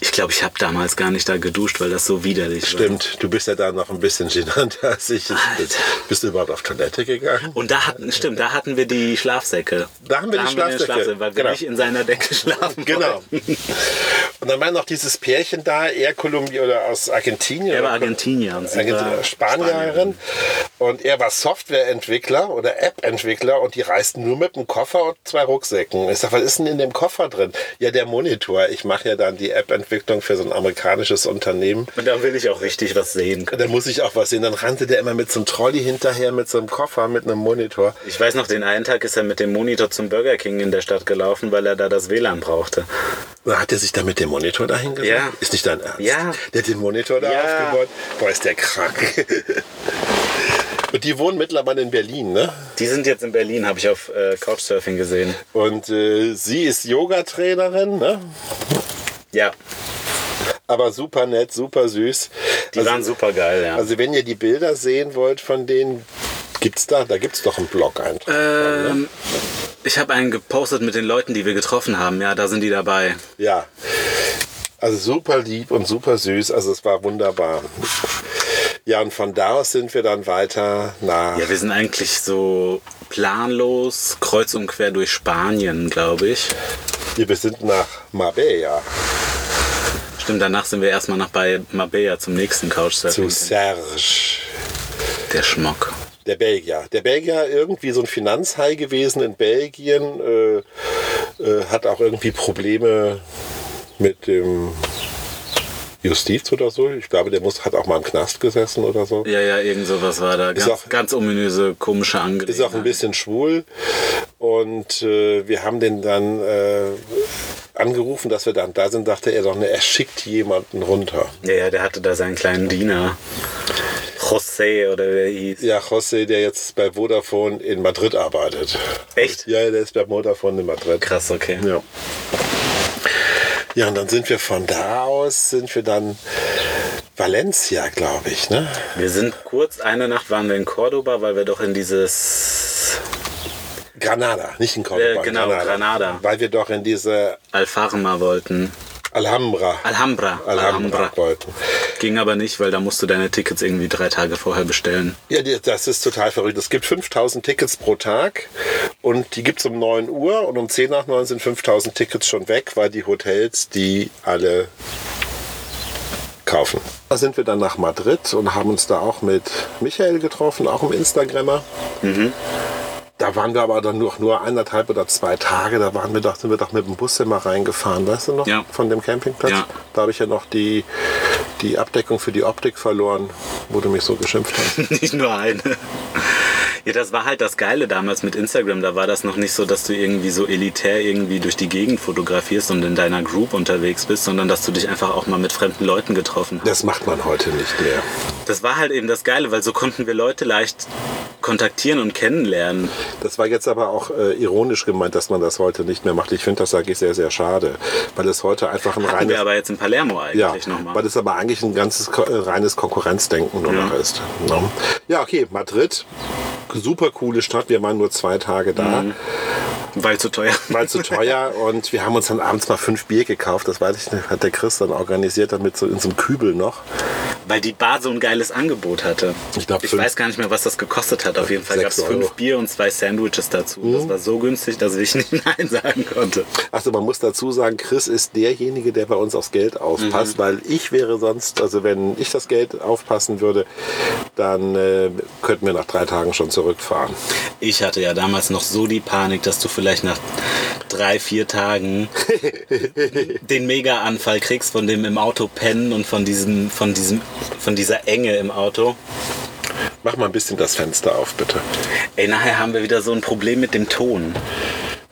Ich glaube, ich habe damals gar nicht da geduscht, weil das so widerlich war. Stimmt, du bist ja da noch ein bisschen genannter als ich. Alter. Bist du überhaupt auf Toilette gegangen? Und da hatten, stimmt, da hatten wir die Schlafsäcke. Da haben wir die den Schlafsäcke, weil wir genau. nicht in seiner Decke schlafen Genau. wollten. Und dann war noch dieses Pärchen da, er Kolumbien oder aus Argentinien. Er war Argentinier und sie Argentinier, war Spanierin. Und er war Softwareentwickler oder App-Entwickler und die reisten nur mit einem Koffer und zwei Rucksäcken. Ich sag, was ist denn in dem Koffer drin? Ja, der Monitor. Ich mache ja dann die App-Entwicklung für so ein amerikanisches Unternehmen. Und da will ich auch richtig was sehen können. Da muss ich auch was sehen. Dann rannte der immer mit so einem Trolley hinterher, mit so einem Koffer, mit einem Monitor. Ich weiß noch, den einen Tag ist er mit dem Monitor zum Burger King in der Stadt gelaufen, weil er da das WLAN brauchte. Hat er sich da mit dem Monitor dahin gesetzt? Ja. Ist nicht dein Ernst? Ja. Der hat den Monitor da Ja. aufgebaut? Boah, ist der krank. Und die wohnen mittlerweile in Berlin, ne? Die sind jetzt in Berlin, habe ich auf äh, Couchsurfing gesehen. Und äh, sie ist Yoga-Trainerin, ne? Ja, Aber super nett, super süß. die also, waren super geil, ja. also wenn ihr die Bilder sehen wollt von denen, gibt's da, da gibt's doch einen Blog-Eintrag. ähm, ich habe einen gepostet mit den Leuten, die wir getroffen haben. Ja, da sind die dabei. Ja. Also super lieb und super süß. Also es war wunderbar. Ja, und von da aus sind wir dann weiter nach. Ja, wir sind eigentlich so planlos, kreuz und quer durch Spanien, glaube ich. Wir sind nach Marbella Stimmt, danach sind wir erstmal nach bei Marbella zum nächsten zu Couchsurfing. Serge. Der Schmock. Der Belgier. Der Belgier irgendwie so ein Finanzhai gewesen in Belgien, äh, äh, hat auch irgendwie Probleme mit dem Justiz oder so. Ich glaube, der muss, hat auch mal im Knast gesessen oder so. Ja, ja, irgend sowas war da. Ganz, auch- ganz ominöse, komische Angelegenheit. Ist auch ein bisschen schwul. Und äh, wir haben den dann äh, angerufen, dass wir dann da sind, dachte er doch, ne, er schickt jemanden runter. Ja, ja, der hatte da seinen kleinen Diener. José oder wer hieß. Ja, José, der jetzt bei Vodafone in Madrid arbeitet. Echt? Ja, der ist bei Vodafone in Madrid. Krass, okay. Ja. Ja, und dann sind wir von da aus, sind wir dann Valencia, glaube ich, ne? Wir sind kurz, eine Nacht waren wir in Cordoba, weil wir doch in dieses Granada, nicht in Cordoba. Äh, genau, Granada. Weil wir doch in diese Alfarma wollten. Alhambra, Alhambra. Alhambra wollten. Ging aber nicht, weil da musst du deine Tickets irgendwie drei Tage vorher bestellen. Ja, das ist total verrückt. Es gibt 5000 Tickets pro Tag und die gibt es um 9 Uhr und um 10 nach 9 sind 5000 Tickets schon weg, weil die Hotels die alle kaufen. Da sind wir dann nach Madrid und haben uns da auch mit Michael getroffen, auch im Instagrammer. Da waren wir aber dann nur, nur eineinhalb oder zwei Tage. Da waren wir doch, sind wir doch mit dem Bus immer reingefahren, weißt du noch? Ja. Von dem Campingplatz. Ja. Da habe ich ja noch die, die Abdeckung für die Optik verloren, wo du mich so geschimpft hast. nicht nur eine. Ja, das war halt das Geile damals mit Instagram. Da war das noch nicht so, dass du irgendwie so elitär irgendwie durch die Gegend fotografierst und in deiner Group unterwegs bist, sondern dass du dich einfach auch mal mit fremden Leuten getroffen hast. Das macht man heute nicht mehr. Das war halt eben das Geile, weil so konnten wir Leute leicht kontaktieren und kennenlernen. Das war jetzt aber auch äh, ironisch gemeint, dass man das heute nicht mehr macht. Ich finde das sage ich sehr, sehr schade, weil es heute einfach ein Hatten reines wir aber jetzt in Palermo ja, eigentlich nochmal. weil es aber eigentlich ein ganzes äh, reines Konkurrenzdenken nur Ja. noch ist. Ne? Ja, okay, Madrid, super coole Stadt. Wir waren nur zwei Tage da. Mhm. Weil zu teuer. Weil zu teuer und wir haben uns dann abends mal fünf Bier gekauft. Das weiß ich nicht, hat der Chris dann organisiert, damit so in so einem Kübel noch. Weil die Bar so ein geiles Angebot hatte. Ich glaub, ich weiß gar nicht mehr, was das gekostet hat. Auf jeden Fall gab es fünf. Mhm. Bier und zwei Sandwiches dazu. Das war so günstig, dass ich nicht Nein sagen konnte. Also man muss dazu sagen, Chris ist derjenige, der bei uns aufs Geld aufpasst, Mhm. weil ich wäre sonst, also wenn ich das Geld aufpassen würde, dann äh, könnten wir nach drei Tagen schon zurückfahren. Ich hatte ja damals noch so die Panik, dass du vielleicht nach drei, vier Tagen den Mega-Anfall kriegst von dem im Auto pennen und von diesem, von diesem, von dieser Enge im Auto. Mach mal ein bisschen das Fenster auf, bitte. Ey, nachher haben wir wieder so ein Problem mit dem Ton.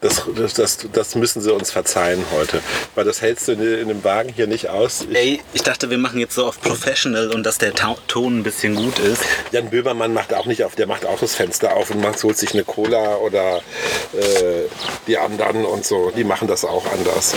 Das, das, das, müssen sie uns verzeihen heute, weil das hältst du in, in dem Wagen hier nicht aus. Ich, Ey, ich dachte, wir machen jetzt so auf Professional und dass der Ta Ton ein bisschen gut ist. Jan Böhmermann macht auch nicht auf, der macht auch das Fenster auf und macht, holt sich eine Cola oder äh, die anderen und so. Die machen das auch anders.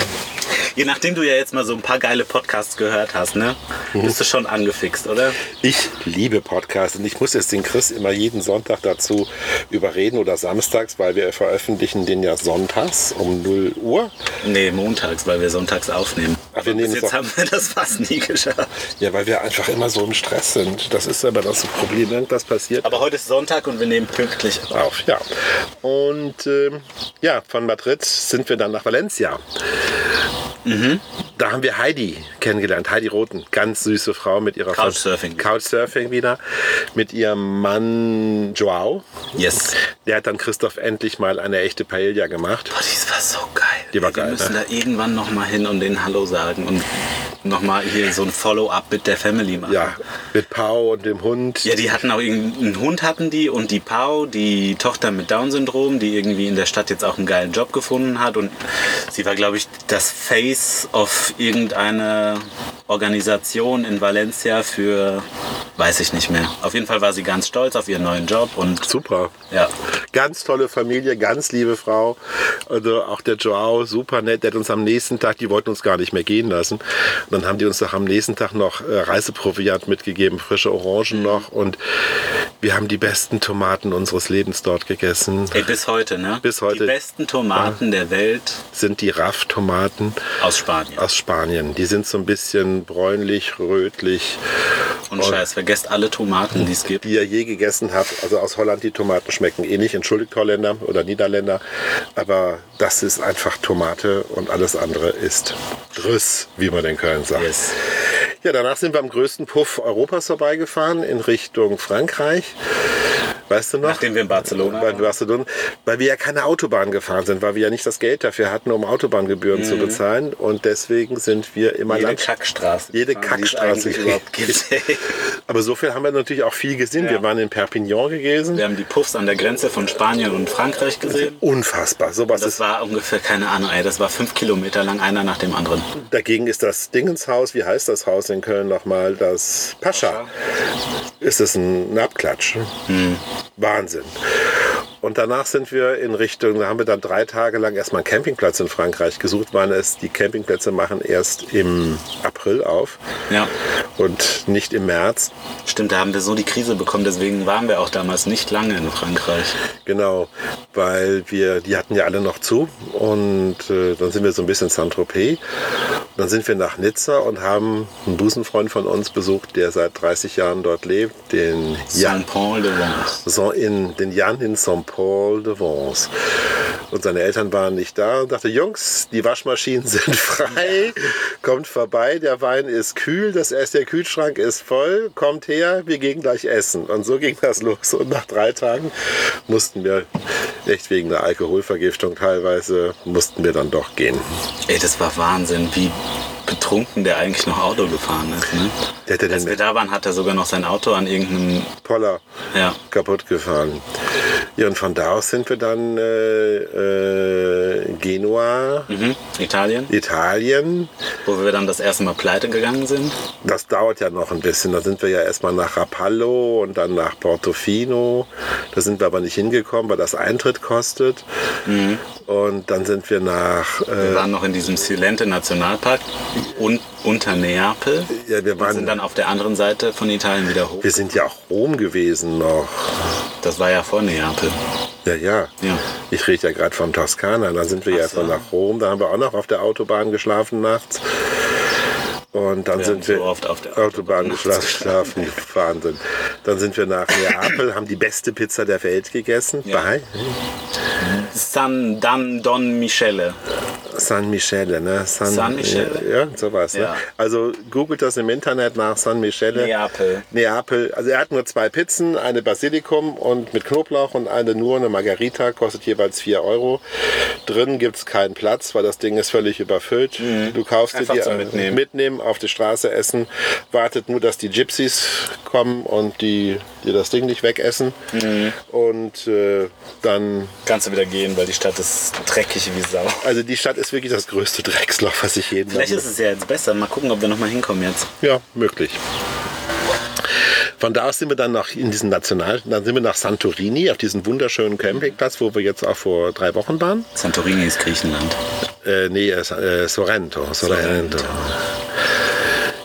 Je nachdem du ja jetzt mal so ein paar geile Podcasts gehört hast, ne? Bist du schon angefixt, oder? Ich liebe Podcasts und ich muss jetzt den Chris immer jeden Sonntag dazu überreden oder samstags, weil wir veröffentlichen den ja sonntags um 0 Uhr. Nee, montags, weil wir sonntags aufnehmen. Ach, wir Bis nehmen jetzt Son- haben wir das fast nie geschafft. Ja, weil wir einfach immer so im Stress sind. Das ist aber das Problem, irgendwas passiert. Aber heute ist Sonntag und wir nehmen pünktlich auf. auf, ja. Und ähm, ja, von Madrid sind wir dann nach Valencia. Da haben wir Heidi kennengelernt, Heidi Roten, ganz süße Frau mit ihrer Couchsurfing. Couchsurfing wieder, mit ihrem Mann Joao. Yes. Der hat dann Christoph endlich mal eine echte Paella gemacht. Boah, die war so geil. Die war wir geil, müssen ne? da irgendwann noch mal hin und denen Hallo sagen und noch mal hier so ein Follow-up mit der Family machen. Ja, mit Pau und dem Hund. Ja, die hatten auch irgendwie einen Hund hatten die und die Pau, die Tochter mit Down-Syndrom, die irgendwie in der Stadt jetzt auch einen geilen Job gefunden hat und sie war, glaube ich, das Face of irgendeine Organisation in Valencia für, weiß ich nicht mehr. Auf jeden Fall war sie ganz stolz auf ihren neuen Job und Super. ja, Ganz tolle Familie, ganz liebe Frau. Also auch der Joao, super nett. Der hat uns am nächsten Tag, die wollten uns gar nicht mehr gehen lassen. Und dann haben die uns doch am nächsten Tag noch äh, Reiseproviant mitgegeben, frische Orangen noch. Und wir haben die besten Tomaten unseres Lebens dort gegessen. ey, bis heute, ne? Bis heute. Die besten Tomaten der Welt Sind die Raff-Tomaten aus Spanien. aus Spanien. Die sind so ein bisschen bräunlich, rötlich. Und Scheiß, vergesst alle Tomaten, die es gibt. die ihr je gegessen habt. Also aus Holland, die Tomaten schmecken ähnlich. Entschuldigt Holländer oder Niederländer. Aber das ist einfach Tomate und alles andere ist Rüss, wie man in Köln sagt. Yes. Ja, danach sind wir am größten Puff Europas vorbeigefahren in Richtung Frankreich. Weißt du noch? Nachdem wir in Barcelona Weil, Barcelona, weil wir ja keine Autobahn gefahren sind, weil wir ja nicht das Geld dafür hatten, um Autobahngebühren zu bezahlen. Und deswegen sind wir immer Mhm. Jede Land- Kackstraße. Jede Kackstraße. eigentlich überhaupt gibt. Aber so viel haben wir natürlich auch viel gesehen. Ja. Wir waren in Perpignan gewesen. Wir haben die Puffs an der Grenze von Spanien und Frankreich gesehen. Unfassbar. Sowas Das ist, war ungefähr, keine Ahnung, ey, das war fünf Kilometer lang, einer nach dem anderen. dagegen ist das Dingenshaus, wie heißt das Haus in Köln nochmal? Das Pascha. Ist es ein, ein Abklatsch. Wahnsinn. Und danach sind wir in Richtung, da haben wir dann drei Tage lang erstmal einen Campingplatz in Frankreich gesucht, waren es, die Campingplätze machen erst im April auf Ja, und nicht im März. stimmt, da haben wir so die Krise bekommen, deswegen waren wir auch damals nicht lange in Frankreich. Genau, weil wir, die hatten ja alle noch zu und äh, dann sind wir so ein bisschen Saint-Tropez. Dann sind wir nach Nizza und haben einen Busenfreund von uns besucht, der seit 30 Jahren dort lebt, den Jan, Saint-Paul de Vence. so in, den Jan in Saint-Paul de Vence. Und seine Eltern waren nicht da und dachte, Jungs, die Waschmaschinen sind frei, kommt vorbei, der Wein ist kühl, das Ess, der Kühlschrank ist voll, kommt her, wir gehen gleich essen. Und so ging das los. Und nach drei Tagen mussten wir, echt wegen der Alkoholvergiftung teilweise, mussten wir dann doch gehen. Ey, das war Wahnsinn, wie betrunken der eigentlich noch Auto gefahren ist. Ne? Der Als wir da waren, hat er sogar noch sein Auto an irgendeinem... Poller Ja, kaputt gefahren. Ja, und von da aus sind wir dann äh, äh, Genua, Mhm. Italien, Italien. wo wir dann das erste Mal pleite gegangen sind. Das dauert ja noch ein bisschen. Da sind wir ja erstmal nach Rapallo und dann nach Portofino. Da sind wir aber nicht hingekommen, weil das Eintritt kostet. Und dann sind wir nach. Wir Äh, waren noch in diesem Silente Nationalpark und unter Neapel. ja, wir Und waren. sind dann auf der anderen Seite von Italien wieder hoch. wir sind ja auch Rom gewesen noch. Das war ja vor Neapel. Ja, ja. Ja. Ich rede ja gerade von Toskana. Dann sind wir ja Ach so. erstmal nach Rom. Da haben wir auch noch auf der Autobahn geschlafen nachts. Und dann Wir sind wir so oft auf der Autobahn Autobahn geschlafen. Wahnsinn. Dann sind wir nach Neapel, haben die beste Pizza der Welt gegessen. Ja. Bei San Dan Don Michele. San Michele, ne? San, San Michele. Ja, sowas. Ne? Ja. Also googelt das im Internet nach San Michele. Neapel. Neapel. Also er hat nur zwei Pizzen, eine Basilikum und mit Knoblauch und eine nur eine Margarita, kostet jeweils 4 Euro. Drin gibt es keinen Platz, weil das Ding ist völlig überfüllt. Du kaufst Mhm. Einfach dir die Mitnehmen. mitnehmen, auf die Straße essen, wartet nur, dass die Gypsies kommen und die dir das Ding nicht wegessen. Mhm. Und äh, dann Kannst du wieder gehen, weil die Stadt ist dreckig wie Sau. also die Stadt ist wirklich das größte Drecksloch, was ich jeden Vielleicht ist es ja jetzt besser. Mal gucken, ob wir noch mal hinkommen jetzt. Ja, möglich. Von da aus sind wir dann nach in diesen National, dann sind wir nach Santorini auf diesen wunderschönen Campingplatz, wo wir jetzt auch vor drei Wochen waren. Santorini ist Griechenland. Äh, nee, äh, Sorrento. Sorrento. Sorrento.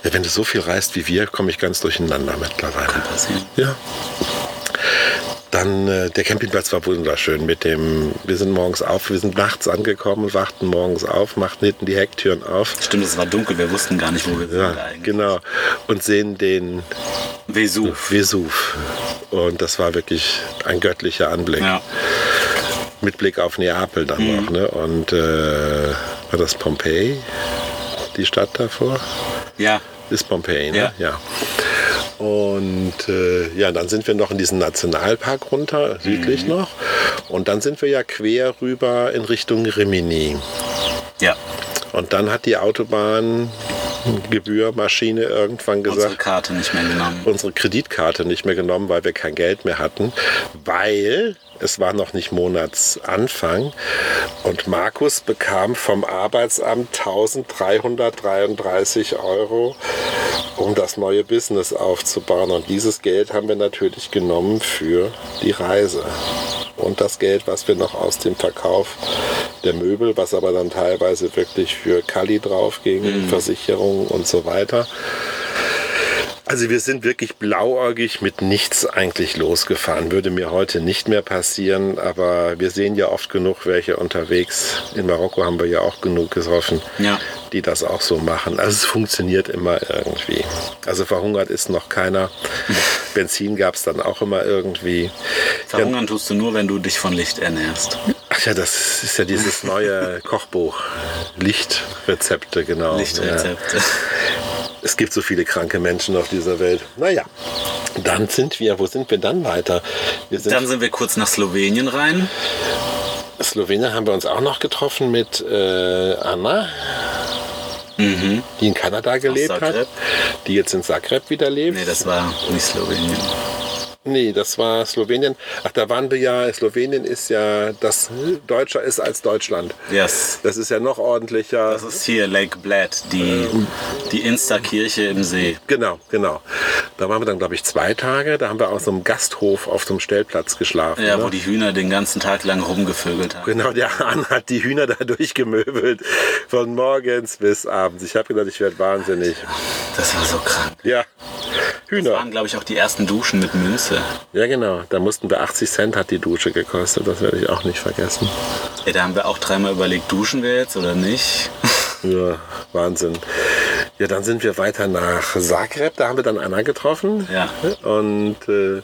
Ja, wenn du so viel reist wie wir, komme ich ganz durcheinander mittlerweile. Passieren. Ja. Dann äh, der Campingplatz war wunderschön mit dem. Wir sind morgens auf, wir sind nachts angekommen wachten morgens auf, machten hinten die Hecktüren auf. Stimmt, es war dunkel. Wir wussten gar nicht, wo wir sind Ja, eigentlich. genau. Und sehen den Vesuv. Vesuv. Und das war wirklich ein göttlicher Anblick. Ja. Mit Blick auf Neapel dann noch. Ne? Und äh, war das Pompeji? Die Stadt davor? Ja. Ist Pompeji, ne? Ja. ja. Und äh, ja, dann sind wir noch in diesen Nationalpark runter, südlich noch. Und dann sind wir ja quer rüber in Richtung Rimini. Ja. Und dann hat die Autobahngebührmaschine irgendwann Unsere gesagt, Karte nicht mehr genommen. unsere Kreditkarte nicht mehr genommen, weil wir kein Geld mehr hatten, weil es war noch nicht Monatsanfang und Markus bekam vom Arbeitsamt 1333 Euro, um das neue Business aufzubauen. Und dieses Geld haben wir natürlich genommen für die Reise. Und das Geld, was wir noch aus dem Verkauf der Möbel, was aber dann teilweise wirklich für Kali drauf ging, Versicherung und so weiter. Also wir sind wirklich blauäugig mit nichts eigentlich losgefahren. Würde mir heute nicht mehr passieren, aber wir sehen ja oft genug welche unterwegs. In Marokko haben wir ja auch genug getroffen, Ja. die das auch so machen. Also es funktioniert immer irgendwie. Also verhungert ist noch keiner. Benzin gab es dann auch immer irgendwie. Verhungern tust du nur, wenn du dich von Licht ernährst. Ach ja, das ist ja dieses neue Kochbuch. Lichtrezepte, genau. Ja. Lichtrezepte. Es gibt so viele kranke Menschen auf dieser Welt. Naja, dann sind wir, wo sind wir dann weiter? Wir sind Dann sind wir kurz nach Slowenien rein. Slowenien haben wir uns auch noch getroffen mit äh, Anna, die in Kanada gelebt hat, die jetzt in Zagreb wieder lebt. Nee, das war nicht Slowenien. Nee, das war Slowenien. Ach, da waren wir ja, Slowenien ist ja, das deutscher ist als Deutschland. Yes. Das ist ja noch ordentlicher. Das ist hier Lake Bled, die, die Insta-Kirche im See. Genau, genau. Da waren wir dann, glaube ich, zwei Tage. Da haben wir auf so einem Gasthof auf so einem Stellplatz geschlafen. Ja, ne? wo die Hühner den ganzen Tag lang rumgevögelt haben. Genau, der Hahn hat die Hühner da durchgemöbelt. Von morgens bis abends. Ich habe gedacht, ich werde wahnsinnig. Das war so krank. Ja, Das Hühner. waren, glaube ich, auch die ersten Duschen mit Münze. Ja, genau. Da mussten wir 80 Cent hat die Dusche gekostet. Das werde ich auch nicht vergessen. Ey, da haben wir auch dreimal überlegt, duschen wir jetzt oder nicht? Ja, Wahnsinn. Ja, dann sind wir weiter nach Zagreb. Da haben wir dann Anna getroffen. Ja. Und äh,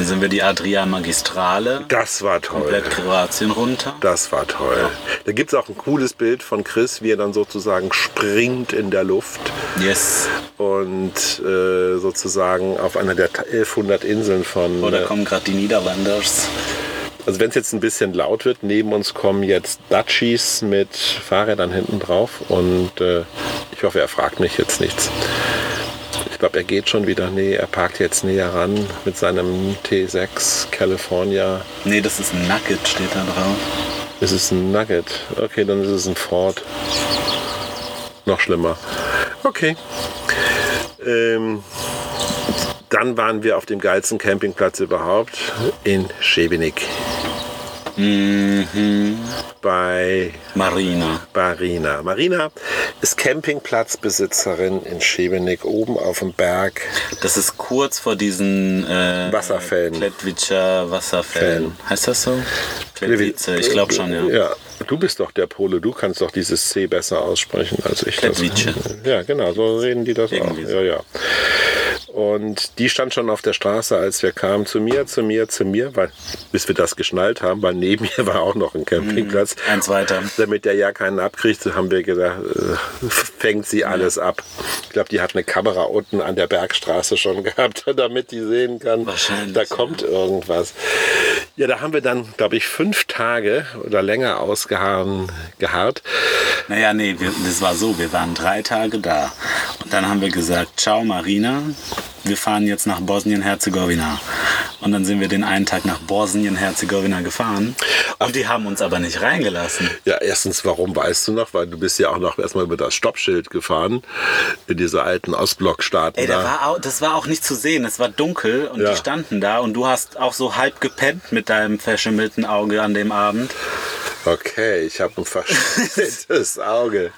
Dann sind wir die Adria Magistrale, das war toll. komplett Kroatien runter. Das war toll. Da gibt es auch ein cooles Bild von Chris, wie er dann sozusagen springt in der Luft Yes. und äh, sozusagen auf einer der 1100 Inseln von. Oder äh, kommen gerade die Niederlanders. also wenn es jetzt ein bisschen laut wird, neben uns kommen jetzt Dutchies mit Fahrrädern hinten drauf und äh, ich hoffe, er fragt mich jetzt nichts. Ich glaube, er geht schon wieder. Nee, er parkt jetzt näher ran mit seinem T6 California. Nee, das ist ein Nugget, steht da drauf. Es ist ein Nugget. Okay, dann ist es ein Ford. Noch schlimmer. Okay. Ähm, dann waren wir auf dem geilsten Campingplatz überhaupt in Schebenik. Bei Marina. Marina. Marina ist Campingplatzbesitzerin in Schebenik oben auf dem Berg. Das ist kurz vor diesen äh, Wasserfällen. Klettwitscher Wasserfällen. Heißt das so? Klettwitze, ich glaube schon, ja. Ja, du bist doch der Pole, du kannst doch dieses C besser aussprechen als ich. Klettwitsche. Ja, genau, so reden die das Irgendwie auch. so. Ja, ja. Und die stand schon auf der Straße, als wir kamen, zu mir, zu mir, zu mir, weil, bis wir das geschnallt haben, weil neben mir war auch noch ein Campingplatz. Eins weiter. Damit der ja keinen abkriegt, haben wir gesagt, äh, fängt sie alles ab. Ich glaube, die hat eine Kamera unten an der Bergstraße schon gehabt, damit die sehen kann, Wahrscheinlich, da ja. kommt irgendwas. Ja, da haben wir dann, glaube ich, fünf Tage oder länger ausgeharren, geharrt. Naja, nee, wir, das war so, wir waren drei Tage da. Und dann haben wir gesagt, ciao Marina, wir fahren jetzt nach Bosnien-Herzegowina. Und dann sind wir den einen Tag nach Bosnien-Herzegowina gefahren. Und die haben uns aber nicht reingelassen. Ja, erstens, warum weißt du noch? Weil du bist ja auch noch erstmal über das Stoppschild gefahren in diese alten Ostblockstaaten. Ey, da da. war auch, das war auch nicht zu sehen. Es war dunkel und Ja. die standen da und du hast auch so halb gepennt mit deinem verschimmelten Auge an dem Abend. Okay, ich habe ein verschmitztes Auge.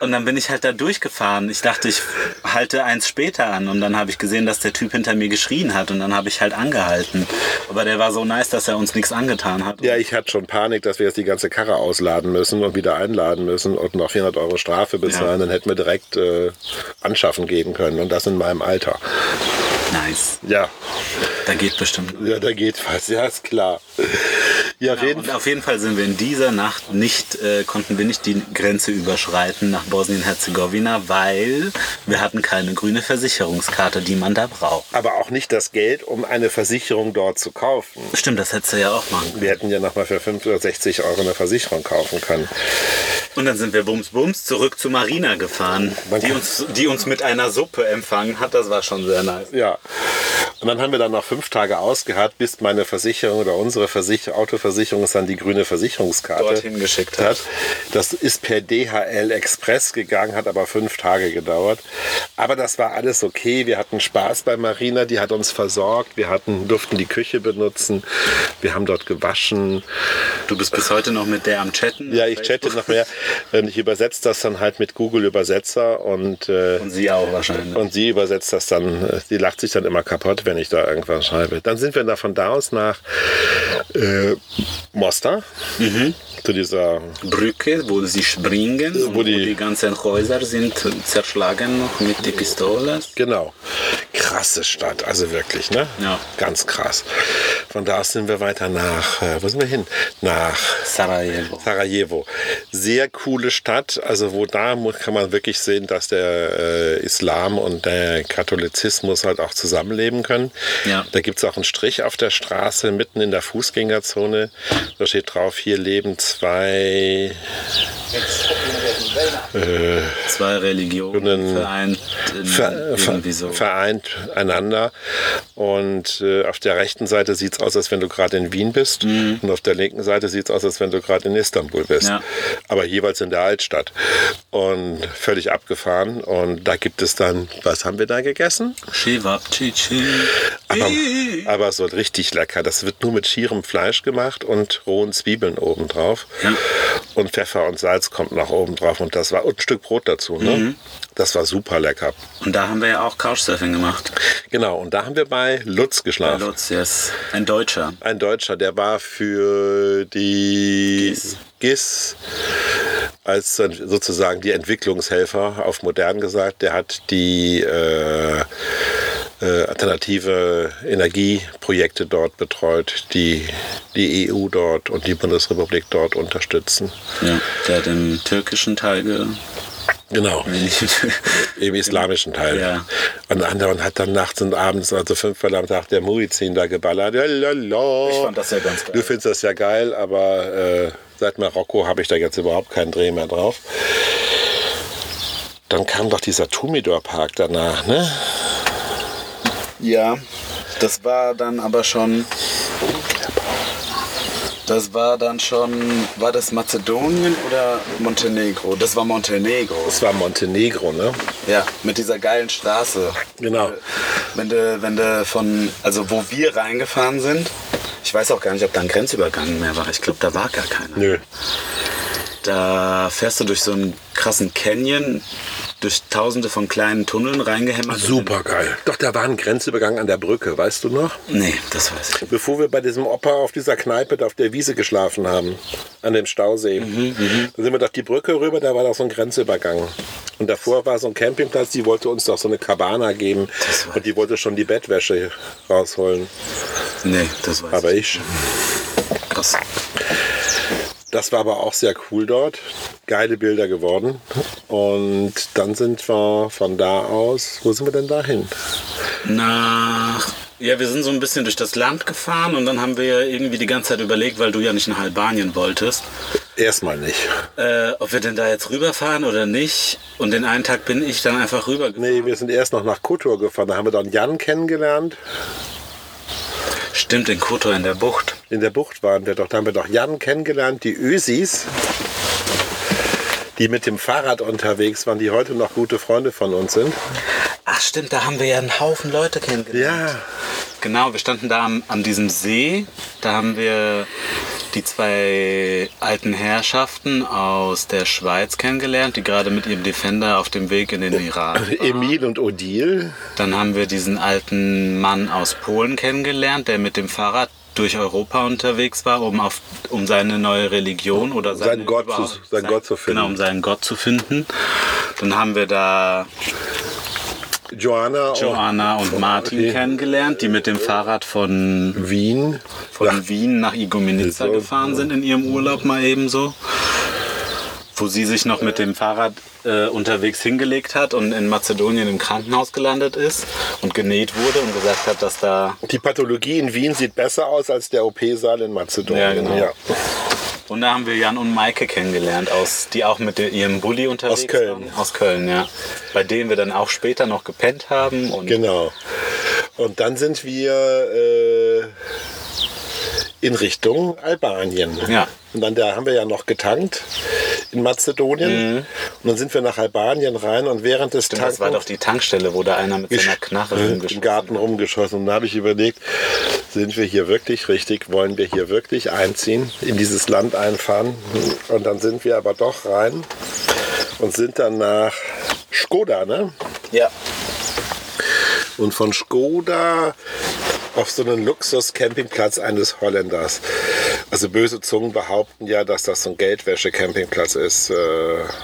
Und dann bin ich halt da durchgefahren. Ich dachte, ich halte eins später an. Und dann habe ich gesehen, dass der Typ hinter mir geschrien hat. Und dann habe ich halt angehalten. Aber der war so nice, dass er uns nichts angetan hat. Ja, ich hatte schon Panik, dass wir jetzt die ganze Karre ausladen müssen und wieder einladen müssen und noch 400 Euro Strafe bezahlen. Ja. Dann hätten wir direkt äh, anschaffen geben können. Und das in meinem Alter. Nice. Ja, Da geht bestimmt. ja, da geht was. Ja, ist klar. Ja, auf jeden Und auf jeden Fall sind wir in dieser Nacht nicht, äh, konnten wir nicht die Grenze überschreiten nach Bosnien-Herzegowina, weil wir hatten keine grüne Versicherungskarte, die man da braucht. aber auch nicht das Geld, um eine Versicherung dort zu kaufen. Stimmt, das hättest du ja auch machen. Wir hätten ja nochmal für 50 oder 60 Euro eine Versicherung kaufen können. Und dann sind wir bums bums zurück zu Marina gefahren, die uns, die uns mit einer Suppe empfangen hat. Das war schon sehr nice. Ja. Und dann haben wir dann noch fünf Tage ausgeharrt, bis meine Versicherung oder unsere Versicher Autoversicherung uns dann die grüne Versicherungskarte Dorthin geschickt hat. hat. Das ist per DHL Express gegangen, hat aber fünf Tage gedauert. Aber das war alles okay. Wir hatten Spaß bei Marina, die hat uns versorgt. Wir hatten, durften die Küche benutzen. Wir haben dort gewaschen. Du bist bis heute noch mit der am Chatten? Ja, ich Facebook? chatte noch mehr. Und ich übersetze das dann halt mit Google Übersetzer und äh, Und sie auch wahrscheinlich. und sie übersetzt das dann, äh, die lacht sich dann immer kaputt, wenn ich da irgendwas schreibe. Dann sind wir da von da aus nach äh, Mostar, zu dieser, Brücke, wo sie springen Wo wo die- die, ganzen Häuser sind zerschlagen noch mit den Pistolen. genau, krasse Stadt, also wirklich, ne? Ja. Ganz krass. Von da aus sind wir weiter nach, äh, wo sind wir hin? Nach Sarajevo. Sarajevo. Sehr coole Stadt. Also wo da kann man wirklich sehen, dass der äh, Islam und der Katholizismus halt auch zusammenleben können. Ja. Da gibt es auch einen Strich auf der Straße mitten in der Fußgängerzone. Da steht drauf, hier leben zwei Zwei Religionen vereint in ver, so. vereint einander. Und äh, auf der rechten Seite sieht es aus, als wenn du gerade in Wien bist. Und auf der linken Seite sieht es aus, als wenn du gerade in Istanbul bist. Ja. Aber jeweils in der Altstadt. Und völlig abgefahren. Und da gibt es dann, was haben wir da gegessen? Shivapchichi. Aber, aber so richtig lecker. Das wird nur mit schierem Fleisch gemacht und rohen Zwiebeln obendrauf. Ja. Und Pfeffer und Salz kommt noch oben drauf. Und das war und ein Stück Brot dazu. Ne? Das war super lecker. Und da haben wir ja auch Couchsurfing gemacht. Genau, und da haben wir bei Lutz Bei geschlafen. Lutz, yes. Ein Deutscher. Ein Deutscher, der war für die GIS. GIS als sozusagen die Entwicklungshelfer auf modern gesagt. Der hat die äh, alternative Energieprojekte dort betreut, die die EU dort und die Bundesrepublik dort unterstützen. Ja, der hat im türkischen Teil ge Genau. Im islamischen Teil. Ja. Und der andere hat dann nachts und abends, also fünfmal am Tag, der Muizin da geballert. Lalala. Ich fand das ja ganz geil. Du findest das ja geil, aber äh, seit Marokko habe ich da jetzt überhaupt keinen Dreh mehr drauf. dann kam doch dieser Tumidor-Park danach, ne? Ja, das war dann aber schon. Das war dann schon. War das Mazedonien oder Montenegro? Das war Montenegro. Das war Montenegro, ne? Ja, mit dieser geilen Straße. Genau. Wenn du, wenn du von. Also, wo wir reingefahren sind. Ich weiß auch gar nicht, ob da ein Grenzübergang mehr war. Ich glaube, da war gar keiner. Nö. Da fährst du durch so einen krassen Canyon, durch tausende von kleinen Tunneln reingehämmert. Super geil. Doch, da war ein Grenzübergang an der Brücke, weißt du noch? Nee, das weiß ich. Bevor wir bei diesem Opa auf dieser Kneipe da auf der Wiese geschlafen haben, an dem Stausee. Da sind wir doch die Brücke rüber, da war doch so ein Grenzübergang. Und davor war so ein Campingplatz, die wollte uns doch so eine Cabana geben. Und die wollte schon die Bettwäsche rausholen. Nee, das weiß Aber ich. ich. Krass. Das war aber auch sehr cool dort. Geile Bilder geworden. Und dann sind wir von da aus, wo sind wir denn dahin? Nach. Ja, wir sind so ein bisschen durch das Land gefahren und dann haben wir irgendwie die ganze Zeit überlegt, weil du ja nicht nach Albanien wolltest, Erstmal nicht. äh, ob wir denn da jetzt rüberfahren oder nicht. Und den einen Tag bin ich dann einfach rübergefahren. Nee, wir sind erst noch nach Kotor gefahren. Da haben wir dann Jan kennengelernt. Stimmt, in Kotor in der Bucht. In der Bucht waren wir doch. Da haben wir doch Jan kennengelernt, die Ösis, die mit dem Fahrrad unterwegs waren, die heute noch gute Freunde von uns sind. Ach stimmt, da haben wir ja einen Haufen Leute kennengelernt. Ja, Genau, wir standen da am, an diesem See. Da haben wir die zwei alten Herrschaften aus der Schweiz kennengelernt, die gerade mit ihrem Defender auf dem Weg in den Iran. waren. Emil und Odile. Dann haben wir diesen alten Mann aus Polen kennengelernt, der mit dem Fahrrad durch Europa unterwegs war, um, auf, um seine neue Religion oder seine, Seinen Gott zu- seinen Gott zu finden. Genau, um seinen Gott zu finden. Dann haben wir da Joanna Joanna und Martin Okay. kennengelernt, die mit dem Fahrrad von, und Wien. von Ja, Wien nach Igoumenitsa gefahren sind in ihrem Urlaub mal ebenso. Wo sie sich noch mit dem Fahrrad äh, unterwegs hingelegt hat und in Mazedonien im Krankenhaus gelandet ist und genäht wurde und gesagt hat, dass da Die Pathologie in Wien sieht besser aus als der OP-Saal in Mazedonien. Ja, genau. Ja. Und da haben wir Jan und Maike kennengelernt, aus, die auch mit ihrem Bulli unterwegs Aus Köln. waren. Aus Köln, ja. Bei denen wir dann auch später noch gepennt haben. Und Genau. Und dann sind wir äh, in Richtung Albanien. Ja. Und dann da haben wir ja noch getankt in Mazedonien. Und dann sind wir nach Albanien rein und während des Mhm. das war doch die Tankstelle, wo da einer mit seiner Knarre im Garten rumgeschossen. Und da habe ich überlegt, sind wir hier wirklich richtig? Wollen wir hier wirklich einziehen, in dieses Land einfahren? Und dann sind wir aber doch rein und sind dann nach Skoda, ne? Ja. Und von Skoda auf so einen Luxus-Campingplatz eines Holländers. Also böse Zungen behaupten ja, dass das so ein Geldwäsche-Campingplatz ist. Äh,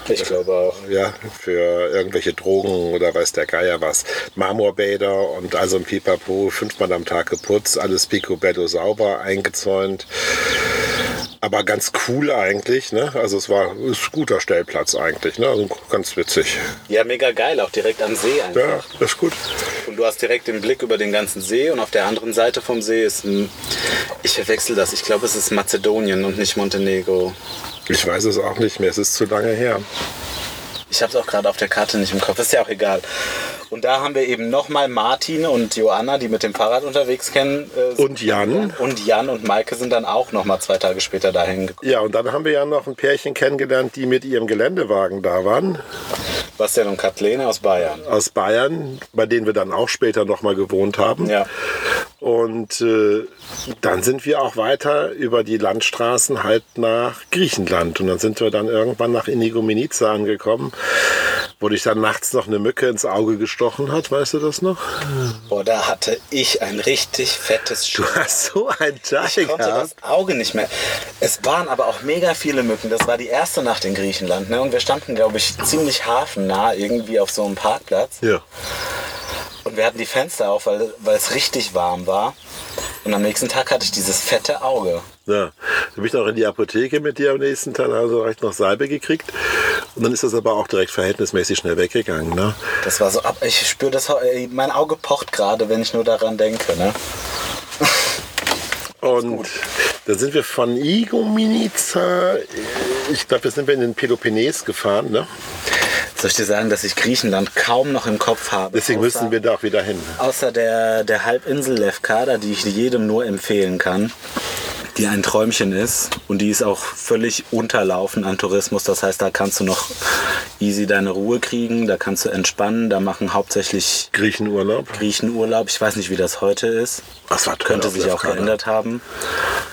Ich glaube auch. ja, für irgendwelche Drogen oder weiß der Geier was. Marmorbäder und also ein Pipapo, fünfmal am Tag geputzt, alles picobello sauber, eingezäunt. Aber ganz cool eigentlich, ne? Also es war ein guter Stellplatz eigentlich, ne? Also ganz witzig. Ja, mega geil, auch direkt am See einfach. Ja, das ist gut. Und du hast direkt den Blick über den ganzen See und auf der anderen Seite vom See ist ein. Ich verwechsel das. Ich glaube, es ist Mazedonien und nicht Montenegro. Ich weiß es auch nicht mehr, es ist zu lange her. Ich habe es auch gerade auf der Karte nicht im Kopf. Ist ja auch egal. Und da haben wir eben nochmal Martin und Joanna, die mit dem Fahrrad unterwegs kennen. äh, Und Jan. Und Jan und Maike sind dann auch nochmal zwei Tage später dahin gekommen. Ja, und dann haben wir ja noch ein Pärchen kennengelernt, die mit ihrem Geländewagen da waren, Bastian und Kathleen aus Bayern. aus Bayern, bei denen wir dann auch später noch mal gewohnt haben. Ja. Und äh, dann sind wir auch weiter über die Landstraßen halt nach Griechenland. Und dann sind wir dann irgendwann nach Inigo Miniza angekommen, wo dich dann nachts noch eine Mücke ins Auge gestochen hat. Weißt du das noch? Boah, da hatte ich ein richtig fettes Du Stück. hast so ein Teich Ich konnte gehabt. das Auge nicht mehr. Es waren aber auch mega viele Mücken. Das war die erste Nacht in Griechenland. Ne? Und wir standen, glaube ich, ziemlich hafennah irgendwie auf so einem Parkplatz. Ja. Und wir hatten die Fenster auf, weil, weil es richtig warm war. Und am nächsten Tag hatte ich dieses fette Auge. Ja, bin ich noch in die Apotheke mit dir am nächsten Tag, also recht noch Salbe gekriegt. Und dann ist das aber auch direkt verhältnismäßig schnell weggegangen. Ne? Das war so ab. Ich spüre das. ey, Mein Auge pocht gerade, wenn ich nur daran denke. Ne? Und da sind wir von Igoumenitsa, ich glaube, da sind wir in den Peloponnes gefahren. Ne? Soll ich dir sagen, dass ich Griechenland kaum noch im Kopf habe? Deswegen außer, müssen wir da auch wieder hin. Außer der, der Halbinsel Lefkada, die ich jedem nur empfehlen kann, die ein Träumchen ist und die ist auch völlig unterlaufen an Tourismus. Das heißt, da kannst du noch easy deine Ruhe kriegen, da kannst du entspannen, da machen hauptsächlich Griechenurlaub. Griechen Urlaub. Ich weiß nicht, wie das heute ist. Das war toll Könnte sich auch geändert haben.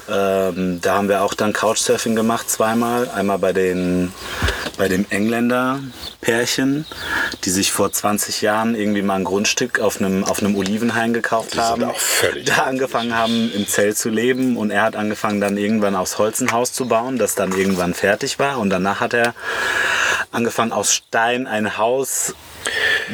Ähm, da haben wir auch dann Couchsurfing gemacht zweimal. Einmal bei, den, bei dem Engländer-Pärchen, die sich vor 20 Jahren irgendwie mal ein Grundstück auf einem, auf einem Olivenhain gekauft sind haben. auch völlig da angefangen haben, im Zelt zu leben. Und er hat angefangen, dann irgendwann aus Holz ein Haus zu bauen, das dann irgendwann fertig war. Und danach hat er angefangen, aus Stein ein Haus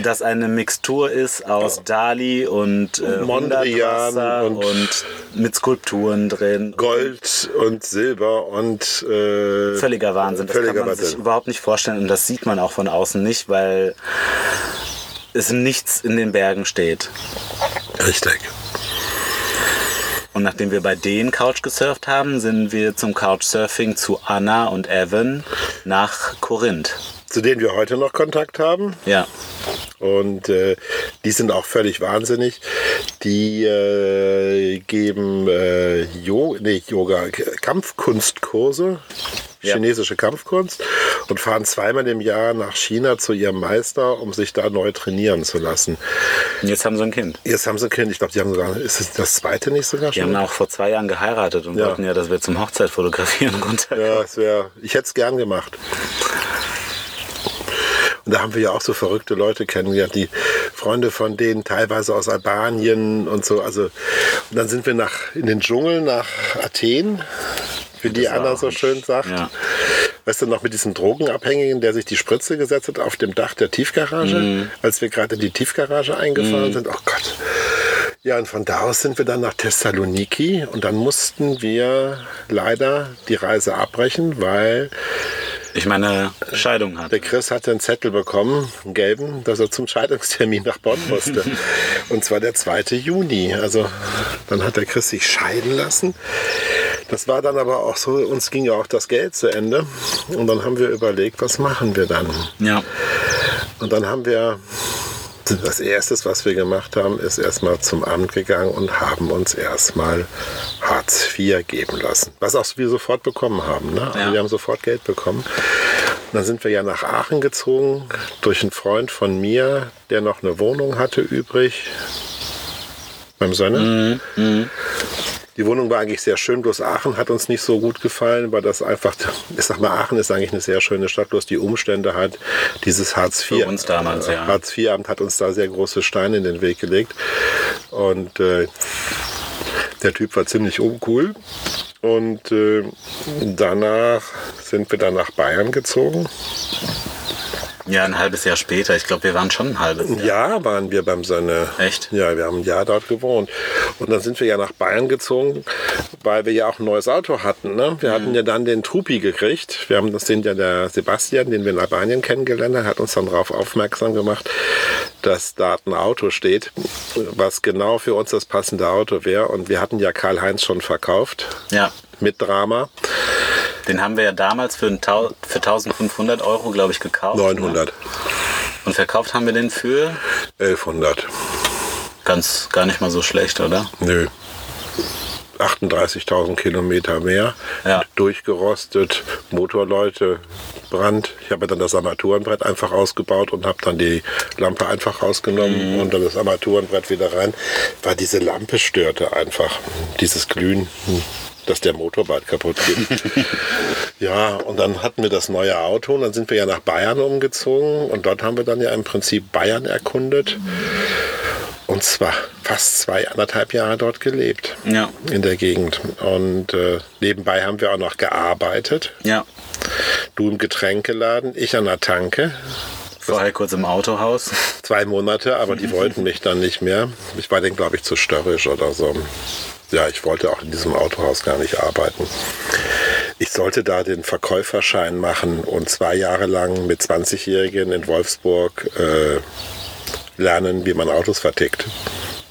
das eine Mixtur ist aus Dali und äh, Mondrian und- und, mit Skulpturen drin. Gold und Silber und äh, Völliger Wahnsinn. Das völliger kann man sich Wahnsinn. überhaupt nicht vorstellen und das sieht man auch von außen nicht, weil es nichts in den Bergen steht. Richtig. Und nachdem wir bei denen Couch gesurft haben, sind wir zum Couchsurfing zu Anna und Evan nach Korinth. Zu denen wir heute noch Kontakt haben. Ja. Und äh, die sind auch völlig wahnsinnig. Die äh, geben äh, jo nee, Yoga, Kampfkunstkurse, Ja. chinesische Kampfkunst und fahren zweimal im Jahr nach China zu ihrem Meister, um sich da neu trainieren zu lassen. Und jetzt haben sie ein Kind. Jetzt haben sie ein Kind, ich glaube, die haben sogar, ist es das zweite nicht sogar Die schon? haben auch vor zwei Jahren geheiratet und Ja. wollten ja, dass wir zum Hochzeit fotografieren runter. Ja, es wär, ich hätte es gern gemacht. Und da haben wir ja auch so verrückte Leute kennengelernt, die Freunde von denen, teilweise aus Albanien und so. Also, und dann sind wir nach, in den Dschungel nach Athen, wie die Das war Anna so schön sagt. Ja. Weißt du noch, mit diesem Drogenabhängigen, der sich die Spritze gesetzt hat auf dem Dach der Tiefgarage, Mhm. als wir gerade in die Tiefgarage eingefahren sind. Oh Gott. Ja, und von da aus sind wir dann nach Thessaloniki und dann mussten wir leider die Reise abbrechen, weil Ich meine Scheidung hat. der Chris hatte einen Zettel bekommen, einen gelben, dass er zum Scheidungstermin nach Bonn musste. Und zwar der 2. Juni. Also dann hat der Chris sich scheiden lassen. Das war dann aber auch so, uns ging ja auch das Geld zu Ende. Und dann haben wir überlegt, was machen wir dann? Ja. Und dann haben wir, das Erste, was wir gemacht haben, ist erstmal zum Amt gegangen und haben uns erstmal Hartz IV geben lassen. Was auch wir sofort bekommen haben. Ne? Also Ja. Wir haben sofort Geld bekommen. Und dann sind wir ja nach Aachen gezogen durch einen Freund von mir, der noch eine Wohnung hatte übrig. Beim Sonne. Die Wohnung war eigentlich sehr schön, bloß Aachen hat uns nicht so gut gefallen, weil das einfach, ich sag mal, Aachen ist eigentlich eine sehr schöne Stadt, bloß die Umstände hat dieses Hartz IV. Für uns damals, ja. Hartz IV-Amt hat uns da sehr große Steine in den Weg gelegt. Und äh, der Typ war ziemlich uncool. Und äh, danach sind wir dann nach Bayern gezogen. Ja, ein halbes Jahr später. Ich glaube, wir waren schon ein halbes Jahr. Ja, waren wir beim Sonne. Echt? Ja, wir haben ein Jahr dort gewohnt. Und dann sind wir ja nach Bayern gezogen, weil wir ja auch ein neues Auto hatten. Ne? Wir hatten ja dann den Trupi gekriegt. Wir haben das den ja der Sebastian, den wir in Albanien kennengelernt haben, hat uns dann darauf aufmerksam gemacht, dass da ein Auto steht, was genau für uns das passende Auto wäre. Und wir hatten ja Karl-Heinz schon verkauft Ja. mit Drama. Den haben wir ja damals für, für 1500 Euro, glaube ich, gekauft. 900, Ne? Und verkauft haben wir den für 1100. ganz gar nicht mal so schlecht, oder? Nö. 38.000 Kilometer mehr, Ja. durchgerostet, Motorleute, Brand. Ich habe dann das Armaturenbrett einfach ausgebaut und habe dann die Lampe einfach rausgenommen und dann das Armaturenbrett wieder rein, weil diese Lampe störte einfach, dieses Glühen, dass der Motor bald kaputt geht. ja, und dann hatten wir das neue Auto und dann sind wir ja nach Bayern umgezogen und dort haben wir dann ja im Prinzip Bayern erkundet. Und zwar fast zwei, anderthalb Jahre dort gelebt. Ja. In der Gegend. Und äh, nebenbei haben wir auch noch gearbeitet. Ja. Du im Getränkeladen, ich an der Tanke. Vorher kurz im Autohaus. Zwei Monate, aber die wollten mich dann nicht mehr. Ich war denen, glaube ich, zu störrisch oder so. Ja, ich wollte auch in diesem Autohaus gar nicht arbeiten. Ich sollte da den Verkäuferschein machen und zwei Jahre lang mit 20-Jährigen in Wolfsburg äh, lernen, wie man Autos vertickt.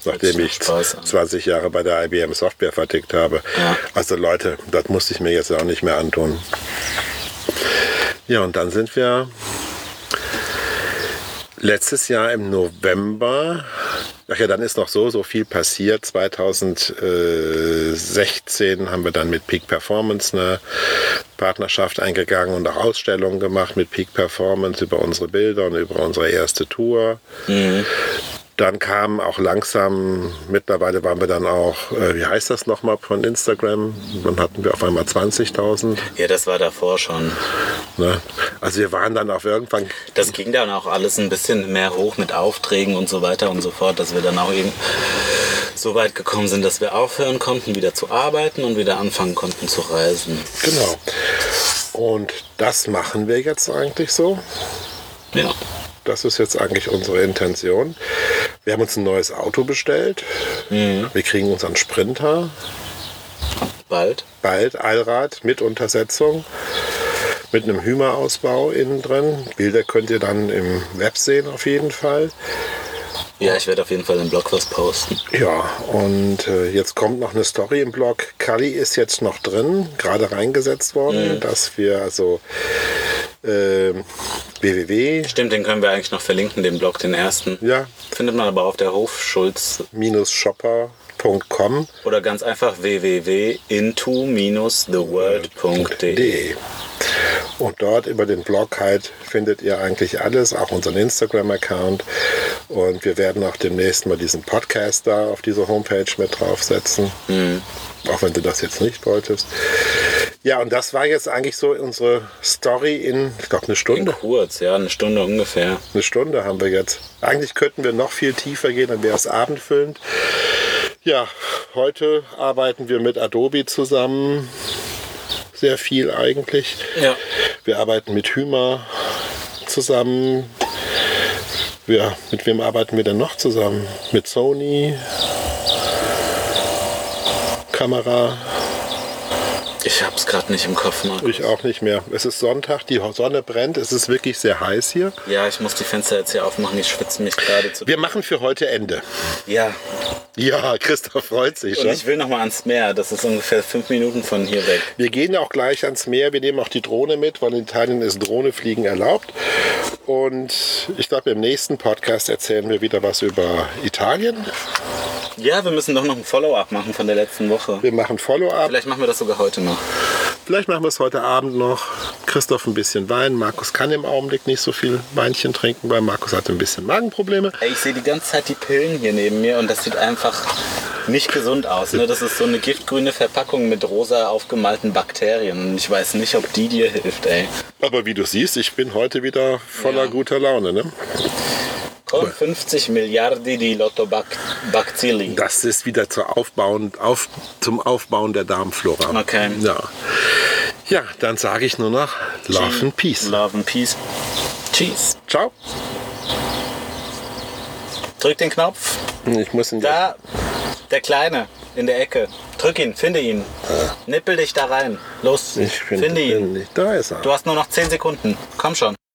Nachdem ich Spaß an. 20 Jahre bei der IBM Software vertickt habe. Ja. Also Leute, das musste ich mir jetzt auch nicht mehr antun. Ja, und dann sind wir letztes Jahr im November, ach ja, dann ist noch so, so viel passiert. 2016 haben wir dann mit Peak Performance eine Partnerschaft eingegangen und auch Ausstellungen gemacht mit Peak Performance über unsere Bilder und über unsere erste Tour. Dann kam auch langsam, mittlerweile waren wir dann auch, äh, wie heißt das nochmal von Instagram? Dann hatten wir auf einmal 20.000. Ja, das war davor schon. Ne? Also wir waren dann auch irgendwann, Das ging dann auch alles ein bisschen mehr hoch mit Aufträgen und so weiter und so fort, dass wir dann auch eben so weit gekommen sind, dass wir aufhören konnten, wieder zu arbeiten und wieder anfangen konnten zu reisen. genau. Und das machen wir jetzt eigentlich so. Ja. Das ist jetzt eigentlich unsere Intention. Wir haben uns ein neues Auto bestellt. Wir kriegen unseren Sprinter, Bald. bald Allrad mit Untersetzung, mit einem Hümer-Ausbau innen drin. Bilder könnt ihr dann im Web sehen auf jeden Fall. Ja, ich werde auf jeden Fall im Blog was posten. Ja, und äh, jetzt kommt noch eine Story im Blog. Kali ist jetzt noch drin, gerade reingesetzt worden, dass wir also äh, www Stimmt, den können wir eigentlich noch verlinken, den Blog, den ersten. ja, Findet man aber auf der Hofschulz shopper.com oder ganz einfach www.into-theworld.de. de. Und dort über den Blog halt findet ihr eigentlich alles, auch unseren Instagram-Account. Und wir werden auch demnächst mal diesen Podcast da auf diese Homepage mit draufsetzen. Auch wenn du das jetzt nicht wolltest. Ja, und das war jetzt eigentlich so unsere Story in, ich glaube, eine In Stunde. kurz, ja, eine Stunde ungefähr. Eine Stunde haben wir jetzt. Eigentlich könnten wir noch viel tiefer gehen, dann wäre es abendfüllend. Ja, heute arbeiten wir mit Adobe zusammen. Sehr viel eigentlich. Ja. Wir arbeiten mit Hümer zusammen. Ja, mit wem arbeiten wir denn noch zusammen? Mit Sony. Kamera. Ich hab's gerade nicht im Kopf, Markus. Ich auch nicht mehr. Es ist Sonntag, die Sonne brennt. Es ist wirklich sehr heiß hier. Ja, ich muss die Fenster jetzt hier aufmachen, ich schwitze mich gerade zu. Wir machen für heute Ende. Ja, Ja, Christoph freut sich und schon. ich will noch mal ans Meer. Das ist ungefähr fünf Minuten von hier weg. Wir gehen auch gleich ans Meer. Wir nehmen auch die Drohne mit, weil in Italien ist Drohnefliegen erlaubt. Und ich glaube, im nächsten Podcast erzählen wir wieder was über Italien. Ja, wir müssen doch noch ein Follow-up machen von der letzten Woche. Wir machen Follow-up. Vielleicht machen wir das sogar heute Vielleicht machen wir es heute Abend noch. Christoph ein bisschen Wein. Markus kann im Augenblick nicht so viel Weinchen trinken, weil Markus hat ein bisschen Magenprobleme. Ich sehe die ganze Zeit die Pillen hier neben mir und das sieht einfach nicht gesund aus. Ne? Das ist so eine giftgrüne Verpackung mit rosa aufgemalten Bakterien. Ich weiß nicht, ob die dir hilft, ey. Aber wie du siehst, ich bin heute wieder voller Ja. guter Laune. Ne? Con 50 Milliardi di Lotobacilli. Das ist wieder zur Aufbauen, auf, zum Aufbauen der Darmflora. Okay. Ja. ja, dann sage ich nur noch Love and Peace. Love and Peace. Cheese. Ciao. Drück den Knopf. Ich muss die Da, der Kleine in der Ecke. Drück ihn, finde ihn. Nippel dich da rein. Los, Ich finde finde ihn. ihn. Da ist er. Du hast nur noch 10 Sekunden. Komm schon.